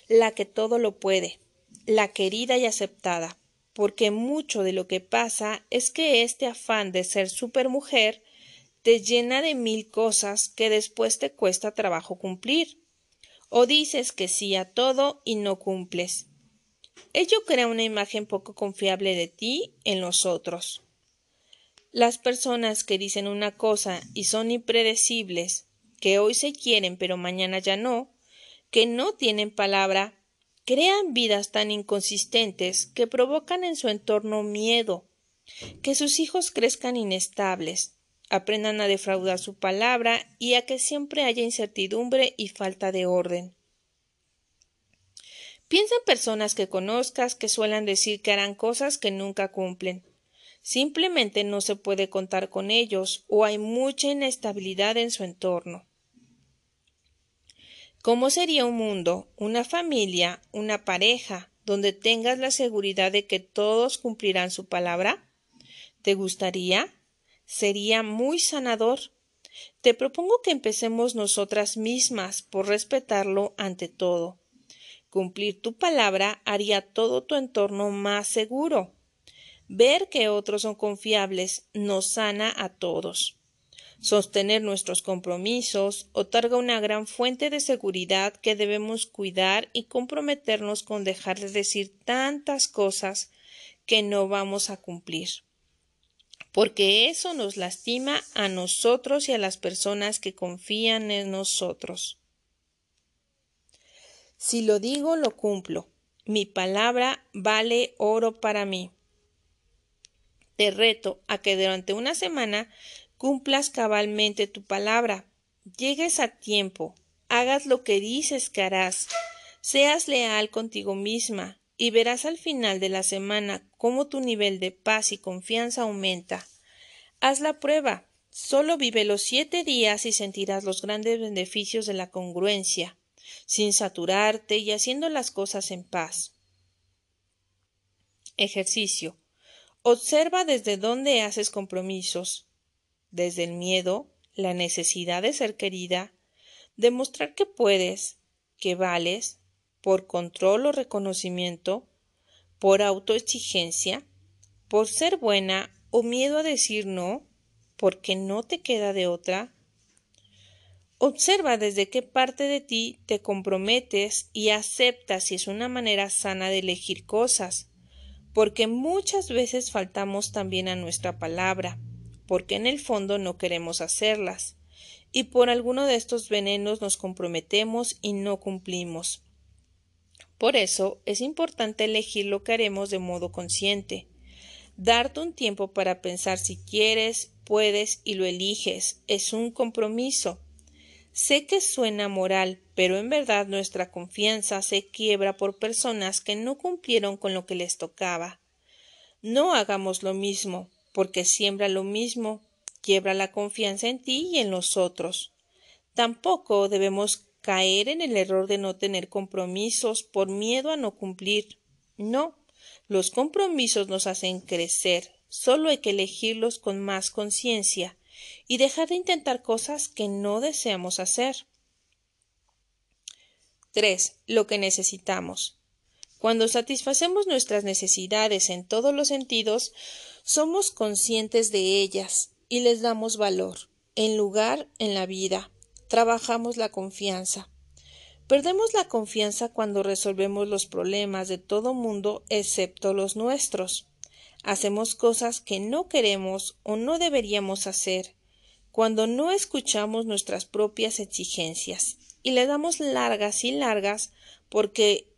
la que todo lo puede, la querida y aceptada porque mucho de lo que pasa es que este afán de ser supermujer te llena de mil cosas que después te cuesta trabajo cumplir. O dices que sí a todo y no cumples. Ello crea una imagen poco confiable de ti en los otros. Las personas que dicen una cosa y son impredecibles, que hoy se quieren pero mañana ya no, que no tienen palabra, crean vidas tan inconsistentes que provocan en su entorno miedo, que sus hijos crezcan inestables, aprendan a defraudar su palabra y a que siempre haya incertidumbre y falta de orden. Piensa en personas que conozcas que suelen decir que harán cosas que nunca cumplen. Simplemente no se puede contar con ellos o hay mucha inestabilidad en su entorno. ¿Cómo sería un mundo, una familia, una pareja, donde tengas la seguridad de que todos cumplirán su palabra? ¿Te gustaría? Sería muy sanador. Te propongo que empecemos nosotras mismas por respetarlo ante todo. Cumplir tu palabra haría todo tu entorno más seguro. Ver que otros son confiables nos sana a todos. Sostener nuestros compromisos otorga una gran fuente de seguridad que debemos cuidar y comprometernos con dejar de decir tantas cosas que no vamos a cumplir. Porque eso nos lastima a nosotros y a las personas que confían en nosotros. Si lo digo, lo cumplo. Mi palabra vale oro para mí. Te reto a que durante una semana cumplas cabalmente tu palabra, llegues a tiempo, hagas lo que dices que harás, seas leal contigo misma, y verás al final de la semana cómo tu nivel de paz y confianza aumenta. Haz la prueba, solo vive los siete días y sentirás los grandes beneficios de la congruencia, sin saturarte y haciendo las cosas en paz. Ejercicio. Observa desde dónde haces compromisos desde el miedo, la necesidad de ser querida, demostrar que puedes, que vales, por control o reconocimiento, por autoexigencia, por ser buena o miedo a decir no, porque no te queda de otra. Observa desde qué parte de ti te comprometes y acepta si es una manera sana de elegir cosas, porque muchas veces faltamos también a nuestra palabra porque en el fondo no queremos hacerlas. y por alguno de estos venenos nos comprometemos y no cumplimos. Por eso es importante elegir lo que haremos de modo consciente. Darte un tiempo para pensar si quieres, puedes y lo eliges. Es un compromiso. Sé que suena moral, pero en verdad nuestra confianza se quiebra por personas que no cumplieron con lo que les tocaba. No hagamos lo mismo, porque siembra lo mismo, quiebra la confianza en ti y en los otros. Tampoco debemos caer en el error de no tener compromisos por miedo a no cumplir. No, los compromisos nos hacen crecer, solo hay que elegirlos con más conciencia y dejar de intentar cosas que no deseamos hacer. 3. Lo que necesitamos. Cuando satisfacemos nuestras necesidades en todos los sentidos, somos conscientes de ellas y les damos valor. En lugar, en la vida, trabajamos la confianza. Perdemos la confianza cuando resolvemos los problemas de todo mundo excepto los nuestros. Hacemos cosas que no queremos o no deberíamos hacer, cuando no escuchamos nuestras propias exigencias y le damos largas y largas porque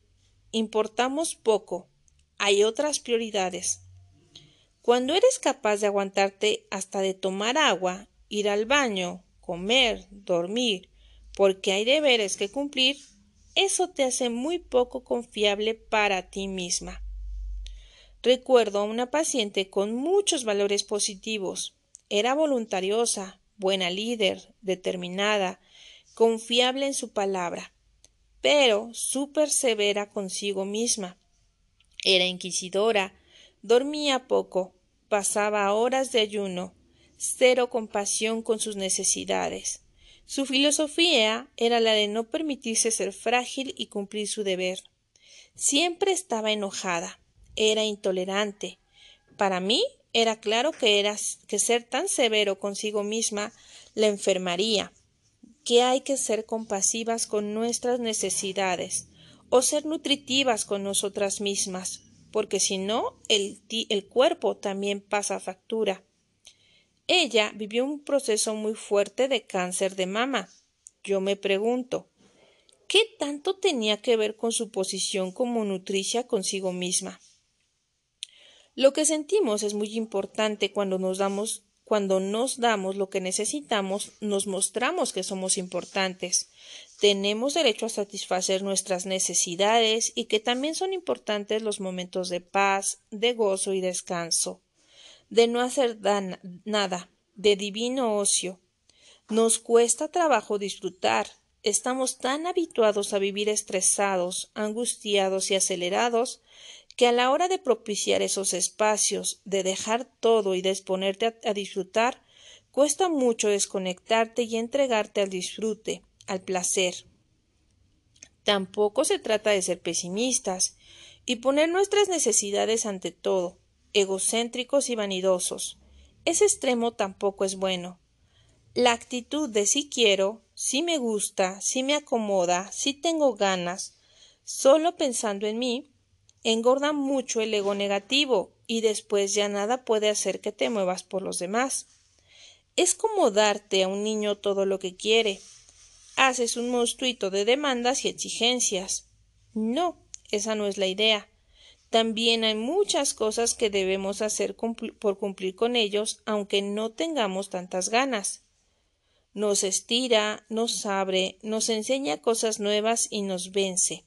importamos poco. Hay otras prioridades. Cuando eres capaz de aguantarte hasta de tomar agua, ir al baño, comer, dormir, porque hay deberes que cumplir, eso te hace muy poco confiable para ti misma. Recuerdo a una paciente con muchos valores positivos. Era voluntariosa, buena líder, determinada, confiable en su palabra, pero súper severa consigo misma. Era inquisidora, dormía poco, pasaba horas de ayuno, cero compasión con sus necesidades. Su filosofía era la de no permitirse ser frágil y cumplir su deber. Siempre estaba enojada, era intolerante. Para mí era claro que era que ser tan severo consigo misma la enfermaría, que hay que ser compasivas con nuestras necesidades o ser nutritivas con nosotras mismas, porque si no el, el cuerpo también pasa factura. Ella vivió un proceso muy fuerte de cáncer de mama. Yo me pregunto, ¿qué tanto tenía que ver con su posición como nutricia consigo misma? Lo que sentimos es muy importante cuando nos damos cuando nos damos lo que necesitamos, nos mostramos que somos importantes. Tenemos derecho a satisfacer nuestras necesidades y que también son importantes los momentos de paz, de gozo y descanso de no hacer nada, de divino ocio. Nos cuesta trabajo disfrutar. Estamos tan habituados a vivir estresados, angustiados y acelerados que a la hora de propiciar esos espacios, de dejar todo y disponerte a, a disfrutar, cuesta mucho desconectarte y entregarte al disfrute, al placer. Tampoco se trata de ser pesimistas y poner nuestras necesidades ante todo egocéntricos y vanidosos. Ese extremo tampoco es bueno. La actitud de si quiero, si me gusta, si me acomoda, si tengo ganas, solo pensando en mí, engorda mucho el ego negativo y después ya nada puede hacer que te muevas por los demás. Es como darte a un niño todo lo que quiere. Haces un monstruito de demandas y exigencias. No, esa no es la idea. También hay muchas cosas que debemos hacer por cumplir con ellos, aunque no tengamos tantas ganas. Nos estira, nos abre, nos enseña cosas nuevas y nos vence.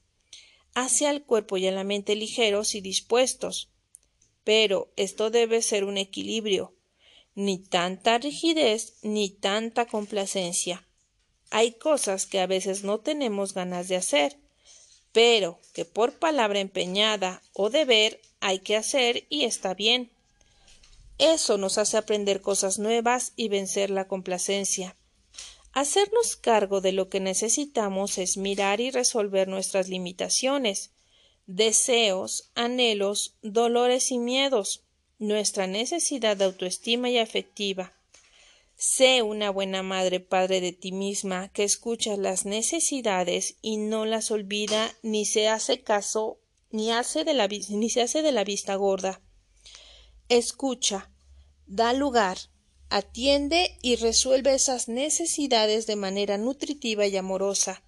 Hace al cuerpo y a la mente ligeros y dispuestos. Pero esto debe ser un equilibrio. Ni tanta rigidez ni tanta complacencia. Hay cosas que a veces no tenemos ganas de hacer, pero que por palabra empeñada o deber hay que hacer y está bien. Eso nos hace aprender cosas nuevas y vencer la complacencia. Hacernos cargo de lo que necesitamos es mirar y resolver nuestras limitaciones, deseos, anhelos, dolores y miedos, nuestra necesidad de autoestima y afectiva. Sé una buena madre padre de ti misma que escucha las necesidades y no las olvida ni se hace caso ni hace de la ni se hace de la vista gorda. Escucha, da lugar, atiende y resuelve esas necesidades de manera nutritiva y amorosa.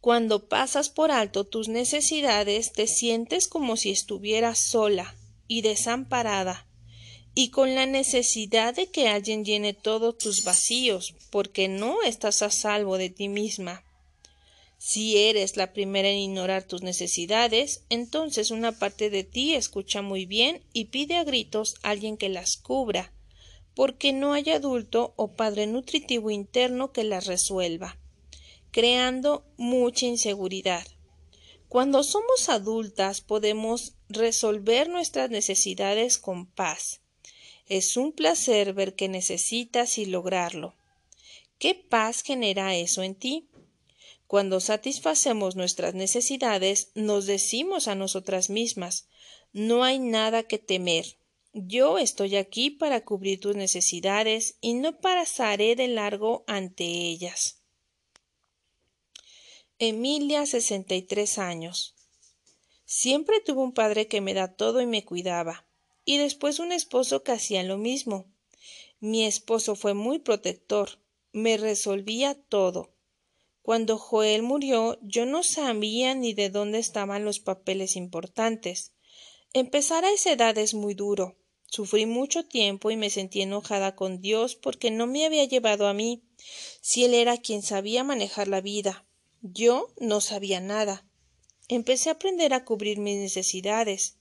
Cuando pasas por alto tus necesidades, te sientes como si estuvieras sola y desamparada, y con la necesidad de que alguien llene todos tus vacíos, porque no estás a salvo de ti misma. Si eres la primera en ignorar tus necesidades, entonces una parte de ti escucha muy bien y pide a gritos a alguien que las cubra, porque no hay adulto o padre nutritivo interno que las resuelva, creando mucha inseguridad. Cuando somos adultas podemos resolver nuestras necesidades con paz. Es un placer ver que necesitas y lograrlo. ¿Qué paz genera eso en ti? Cuando satisfacemos nuestras necesidades, nos decimos a nosotras mismas no hay nada que temer. Yo estoy aquí para cubrir tus necesidades y no pasaré de largo ante ellas. Emilia, 63 años. Siempre tuve un padre que me da todo y me cuidaba, y después un esposo que hacía lo mismo. Mi esposo fue muy protector, me resolvía todo cuando Joel murió, yo no sabía ni de dónde estaban los papeles importantes. Empezar a esa edad es muy duro. Sufrí mucho tiempo y me sentí enojada con Dios porque no me había llevado a mí, si Él era quien sabía manejar la vida. Yo no sabía nada. Empecé a aprender a cubrir mis necesidades.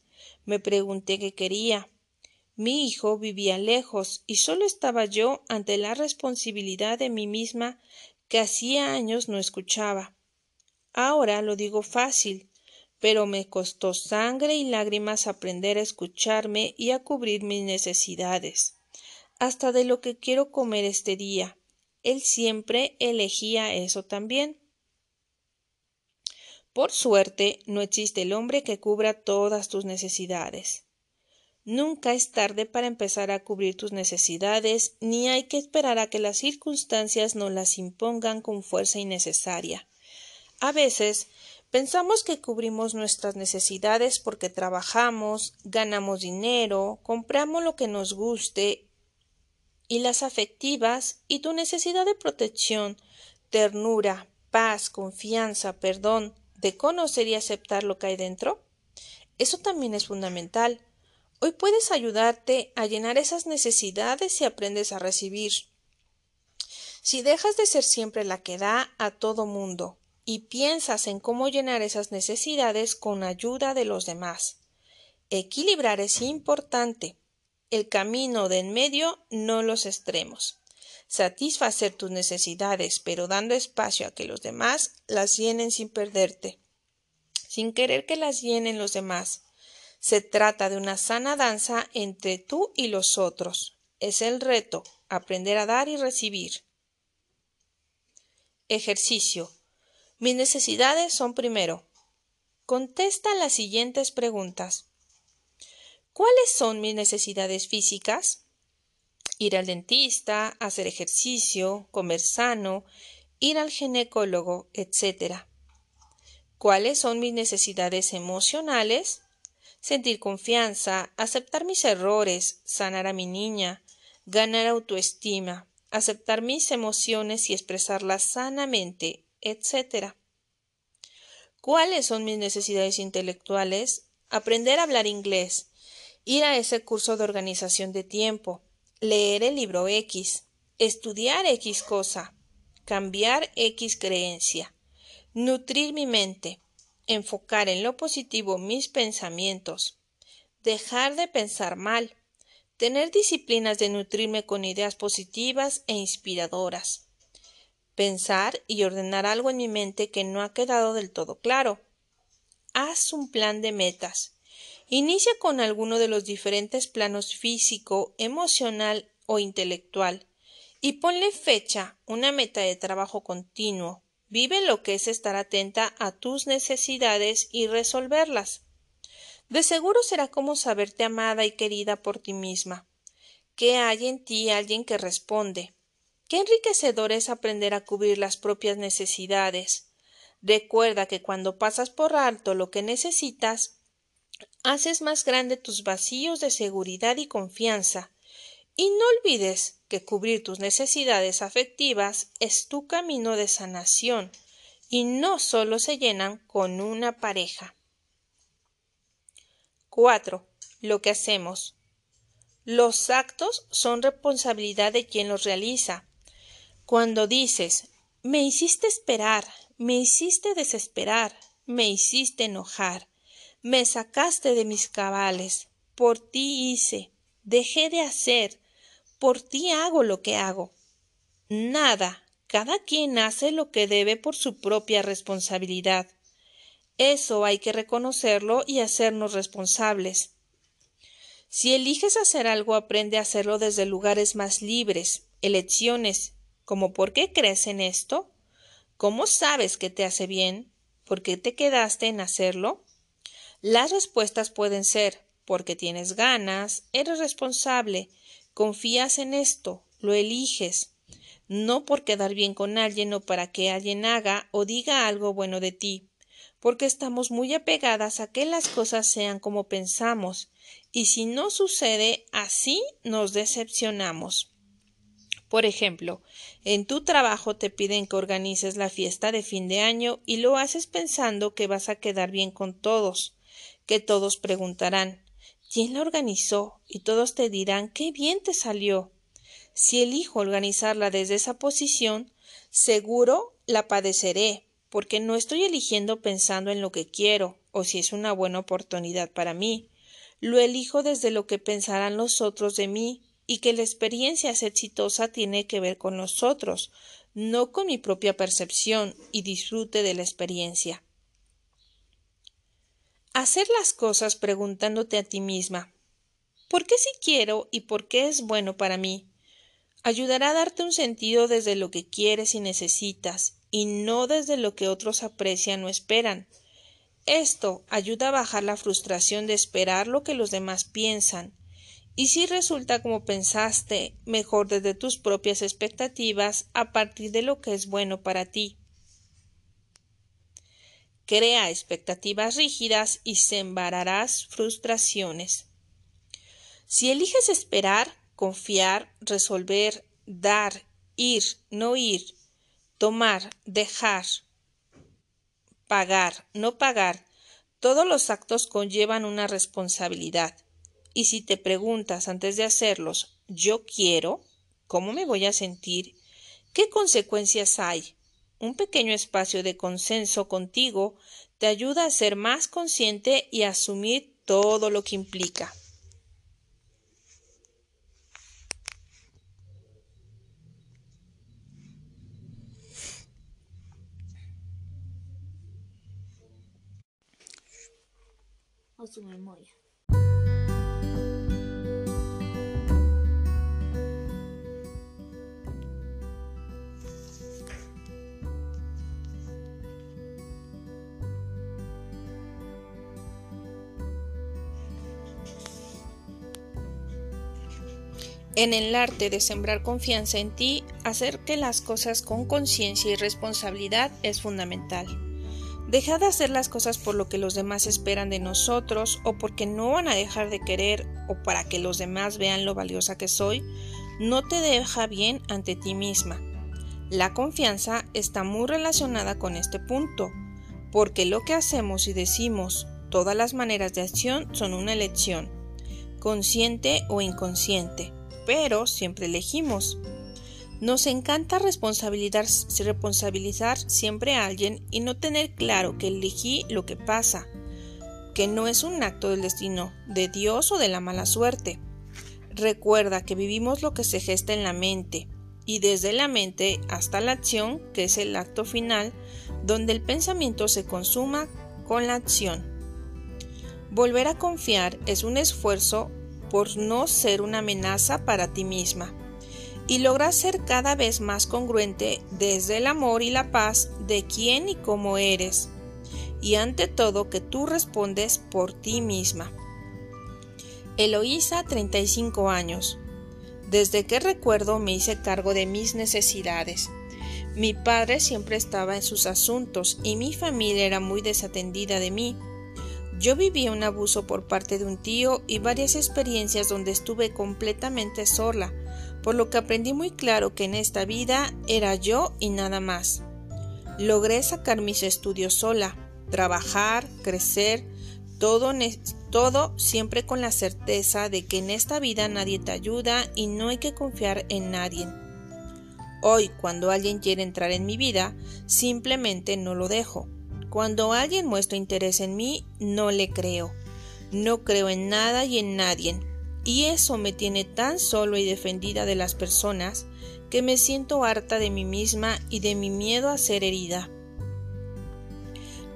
Me pregunté qué quería. Mi hijo vivía lejos y solo estaba yo ante la responsabilidad de mí misma que hacía años no escuchaba. Ahora lo digo fácil, pero me costó sangre y lágrimas aprender a escucharme y a cubrir mis necesidades, hasta de lo que quiero comer este día. Él siempre elegía eso también. Por suerte, no existe el hombre que cubra todas tus necesidades. Nunca es tarde para empezar a cubrir tus necesidades, ni hay que esperar a que las circunstancias nos las impongan con fuerza innecesaria. A veces pensamos que cubrimos nuestras necesidades porque trabajamos, ganamos dinero, compramos lo que nos guste y las afectivas y tu necesidad de protección, ternura, paz, confianza, perdón, de conocer y aceptar lo que hay dentro. Eso también es fundamental Hoy puedes ayudarte a llenar esas necesidades si aprendes a recibir. Si dejas de ser siempre la que da a todo mundo y piensas en cómo llenar esas necesidades con ayuda de los demás. Equilibrar es importante. El camino de en medio, no los extremos. Satisfacer tus necesidades, pero dando espacio a que los demás las llenen sin perderte. Sin querer que las llenen los demás se trata de una sana danza entre tú y los otros. Es el reto, aprender a dar y recibir. Ejercicio. Mis necesidades son primero. Contesta las siguientes preguntas. ¿Cuáles son mis necesidades físicas? Ir al dentista, hacer ejercicio, comer sano, ir al ginecólogo, etc. ¿Cuáles son mis necesidades emocionales? sentir confianza, aceptar mis errores, sanar a mi niña, ganar autoestima, aceptar mis emociones y expresarlas sanamente, etc. ¿Cuáles son mis necesidades intelectuales? Aprender a hablar inglés, ir a ese curso de organización de tiempo, leer el libro X, estudiar X cosa, cambiar X creencia, nutrir mi mente, enfocar en lo positivo mis pensamientos, dejar de pensar mal, tener disciplinas de nutrirme con ideas positivas e inspiradoras, pensar y ordenar algo en mi mente que no ha quedado del todo claro. Haz un plan de metas. Inicia con alguno de los diferentes planos físico, emocional o intelectual y ponle fecha, una meta de trabajo continuo, Vive lo que es estar atenta a tus necesidades y resolverlas. De seguro será como saberte amada y querida por ti misma. Que hay en ti alguien que responde. Qué enriquecedor es aprender a cubrir las propias necesidades. Recuerda que cuando pasas por alto lo que necesitas, haces más grande tus vacíos de seguridad y confianza, Y no olvides que cubrir tus necesidades afectivas es tu camino de sanación y no solo se llenan con una pareja. 4. Lo que hacemos. Los actos son responsabilidad de quien los realiza. Cuando dices, me hiciste esperar, me hiciste desesperar, me hiciste enojar, me sacaste de mis cabales, por ti hice, dejé de hacer, por ti hago lo que hago. Nada, cada quien hace lo que debe por su propia responsabilidad. Eso hay que reconocerlo y hacernos responsables. Si eliges hacer algo, aprende a hacerlo desde lugares más libres, elecciones, como ¿por qué crees en esto? ¿Cómo sabes que te hace bien? ¿Por qué te quedaste en hacerlo? Las respuestas pueden ser porque tienes ganas, eres responsable, confías en esto, lo eliges, no por quedar bien con alguien o para que alguien haga o diga algo bueno de ti, porque estamos muy apegadas a que las cosas sean como pensamos, y si no sucede así nos decepcionamos. Por ejemplo, en tu trabajo te piden que organices la fiesta de fin de año y lo haces pensando que vas a quedar bien con todos, que todos preguntarán ¿Quién la organizó? y todos te dirán qué bien te salió. Si elijo organizarla desde esa posición, seguro la padeceré, porque no estoy eligiendo pensando en lo que quiero o si es una buena oportunidad para mí. Lo elijo desde lo que pensarán los otros de mí y que la experiencia es exitosa tiene que ver con nosotros, no con mi propia percepción y disfrute de la experiencia. Hacer las cosas preguntándote a ti misma ¿Por qué sí quiero y por qué es bueno para mí? ayudará a darte un sentido desde lo que quieres y necesitas, y no desde lo que otros aprecian o esperan. Esto ayuda a bajar la frustración de esperar lo que los demás piensan, y si resulta como pensaste, mejor desde tus propias expectativas a partir de lo que es bueno para ti. Crea expectativas rígidas y sembrarás frustraciones. Si eliges esperar, confiar, resolver, dar, ir, no ir, tomar, dejar, pagar, no pagar, todos los actos conllevan una responsabilidad. Y si te preguntas antes de hacerlos, yo quiero, ¿cómo me voy a sentir? ¿Qué consecuencias hay? Un pequeño espacio de consenso contigo te ayuda a ser más consciente y a asumir todo lo que implica. En el arte de sembrar confianza en ti, hacer que las cosas con conciencia y responsabilidad es fundamental. Deja de hacer las cosas por lo que los demás esperan de nosotros o porque no van a dejar de querer o para que los demás vean lo valiosa que soy, no te deja bien ante ti misma. La confianza está muy relacionada con este punto, porque lo que hacemos y decimos, todas las maneras de acción son una elección, consciente o inconsciente, pero siempre elegimos. Nos encanta responsabilizar, siempre a alguien y no tener claro que elegí lo que pasa, que no es un acto del destino, de Dios o de la mala suerte. Recuerda que vivimos lo que se gesta en la mente, y desde la mente hasta la acción, que es el acto final, donde el pensamiento se consuma con la acción. Volver a confiar es un esfuerzo por no ser una amenaza para ti misma y logras ser cada vez más congruente desde el amor y la paz de quién y cómo eres, y ante todo que tú respondes por ti misma. Eloísa, 35 años. Desde que recuerdo me hice cargo de mis necesidades. Mi padre siempre estaba en sus asuntos y mi familia era muy desatendida de mí. Yo viví un abuso por parte de un tío y varias experiencias donde estuve completamente sola, por lo que aprendí muy claro que en esta vida era yo y nada más. Logré sacar mis estudios sola, trabajar, crecer, todo, todo siempre con la certeza de que en esta vida nadie te ayuda y no hay que confiar en nadie. Hoy, cuando alguien quiere entrar en mi vida, simplemente no lo dejo. Cuando alguien muestra interés en mí, no le creo. No creo en nada y en nadie. Y eso me tiene tan solo y defendida de las personas que me siento harta de mí misma y de mi miedo a ser herida.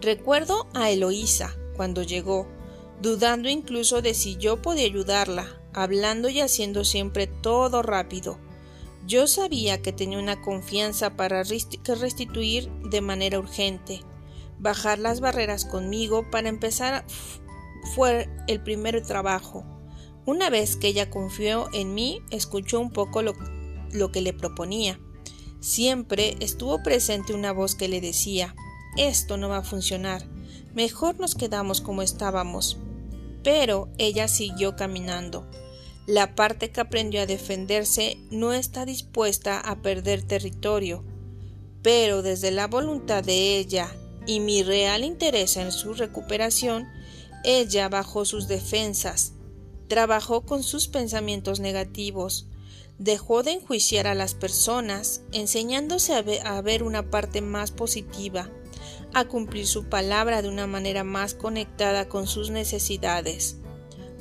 Recuerdo a Eloísa cuando llegó, dudando incluso de si yo podía ayudarla, hablando y haciendo siempre todo rápido. Yo sabía que tenía una confianza para restituir de manera urgente. Bajar las barreras conmigo para empezar fue el primer trabajo. Una vez que ella confió en mí, escuchó un poco lo, lo que le proponía. Siempre estuvo presente una voz que le decía esto no va a funcionar. Mejor nos quedamos como estábamos. Pero ella siguió caminando. La parte que aprendió a defenderse no está dispuesta a perder territorio. Pero desde la voluntad de ella y mi real interés en su recuperación, ella bajó sus defensas, trabajó con sus pensamientos negativos, dejó de enjuiciar a las personas, enseñándose a ver, una parte más positiva, a cumplir su palabra de una manera más conectada con sus necesidades,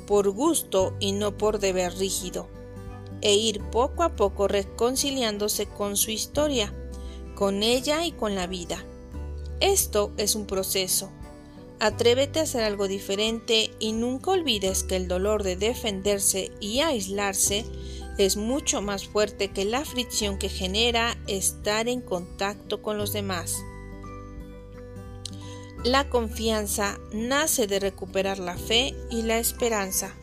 por gusto y no por deber rígido, e ir poco a poco reconciliándose con su historia, con ella y con la vida. Esto es un proceso. Atrévete a hacer algo diferente y nunca olvides que el dolor de defenderse y aislarse es mucho más fuerte que la fricción que genera estar en contacto con los demás. La confianza nace de recuperar la fe y la esperanza.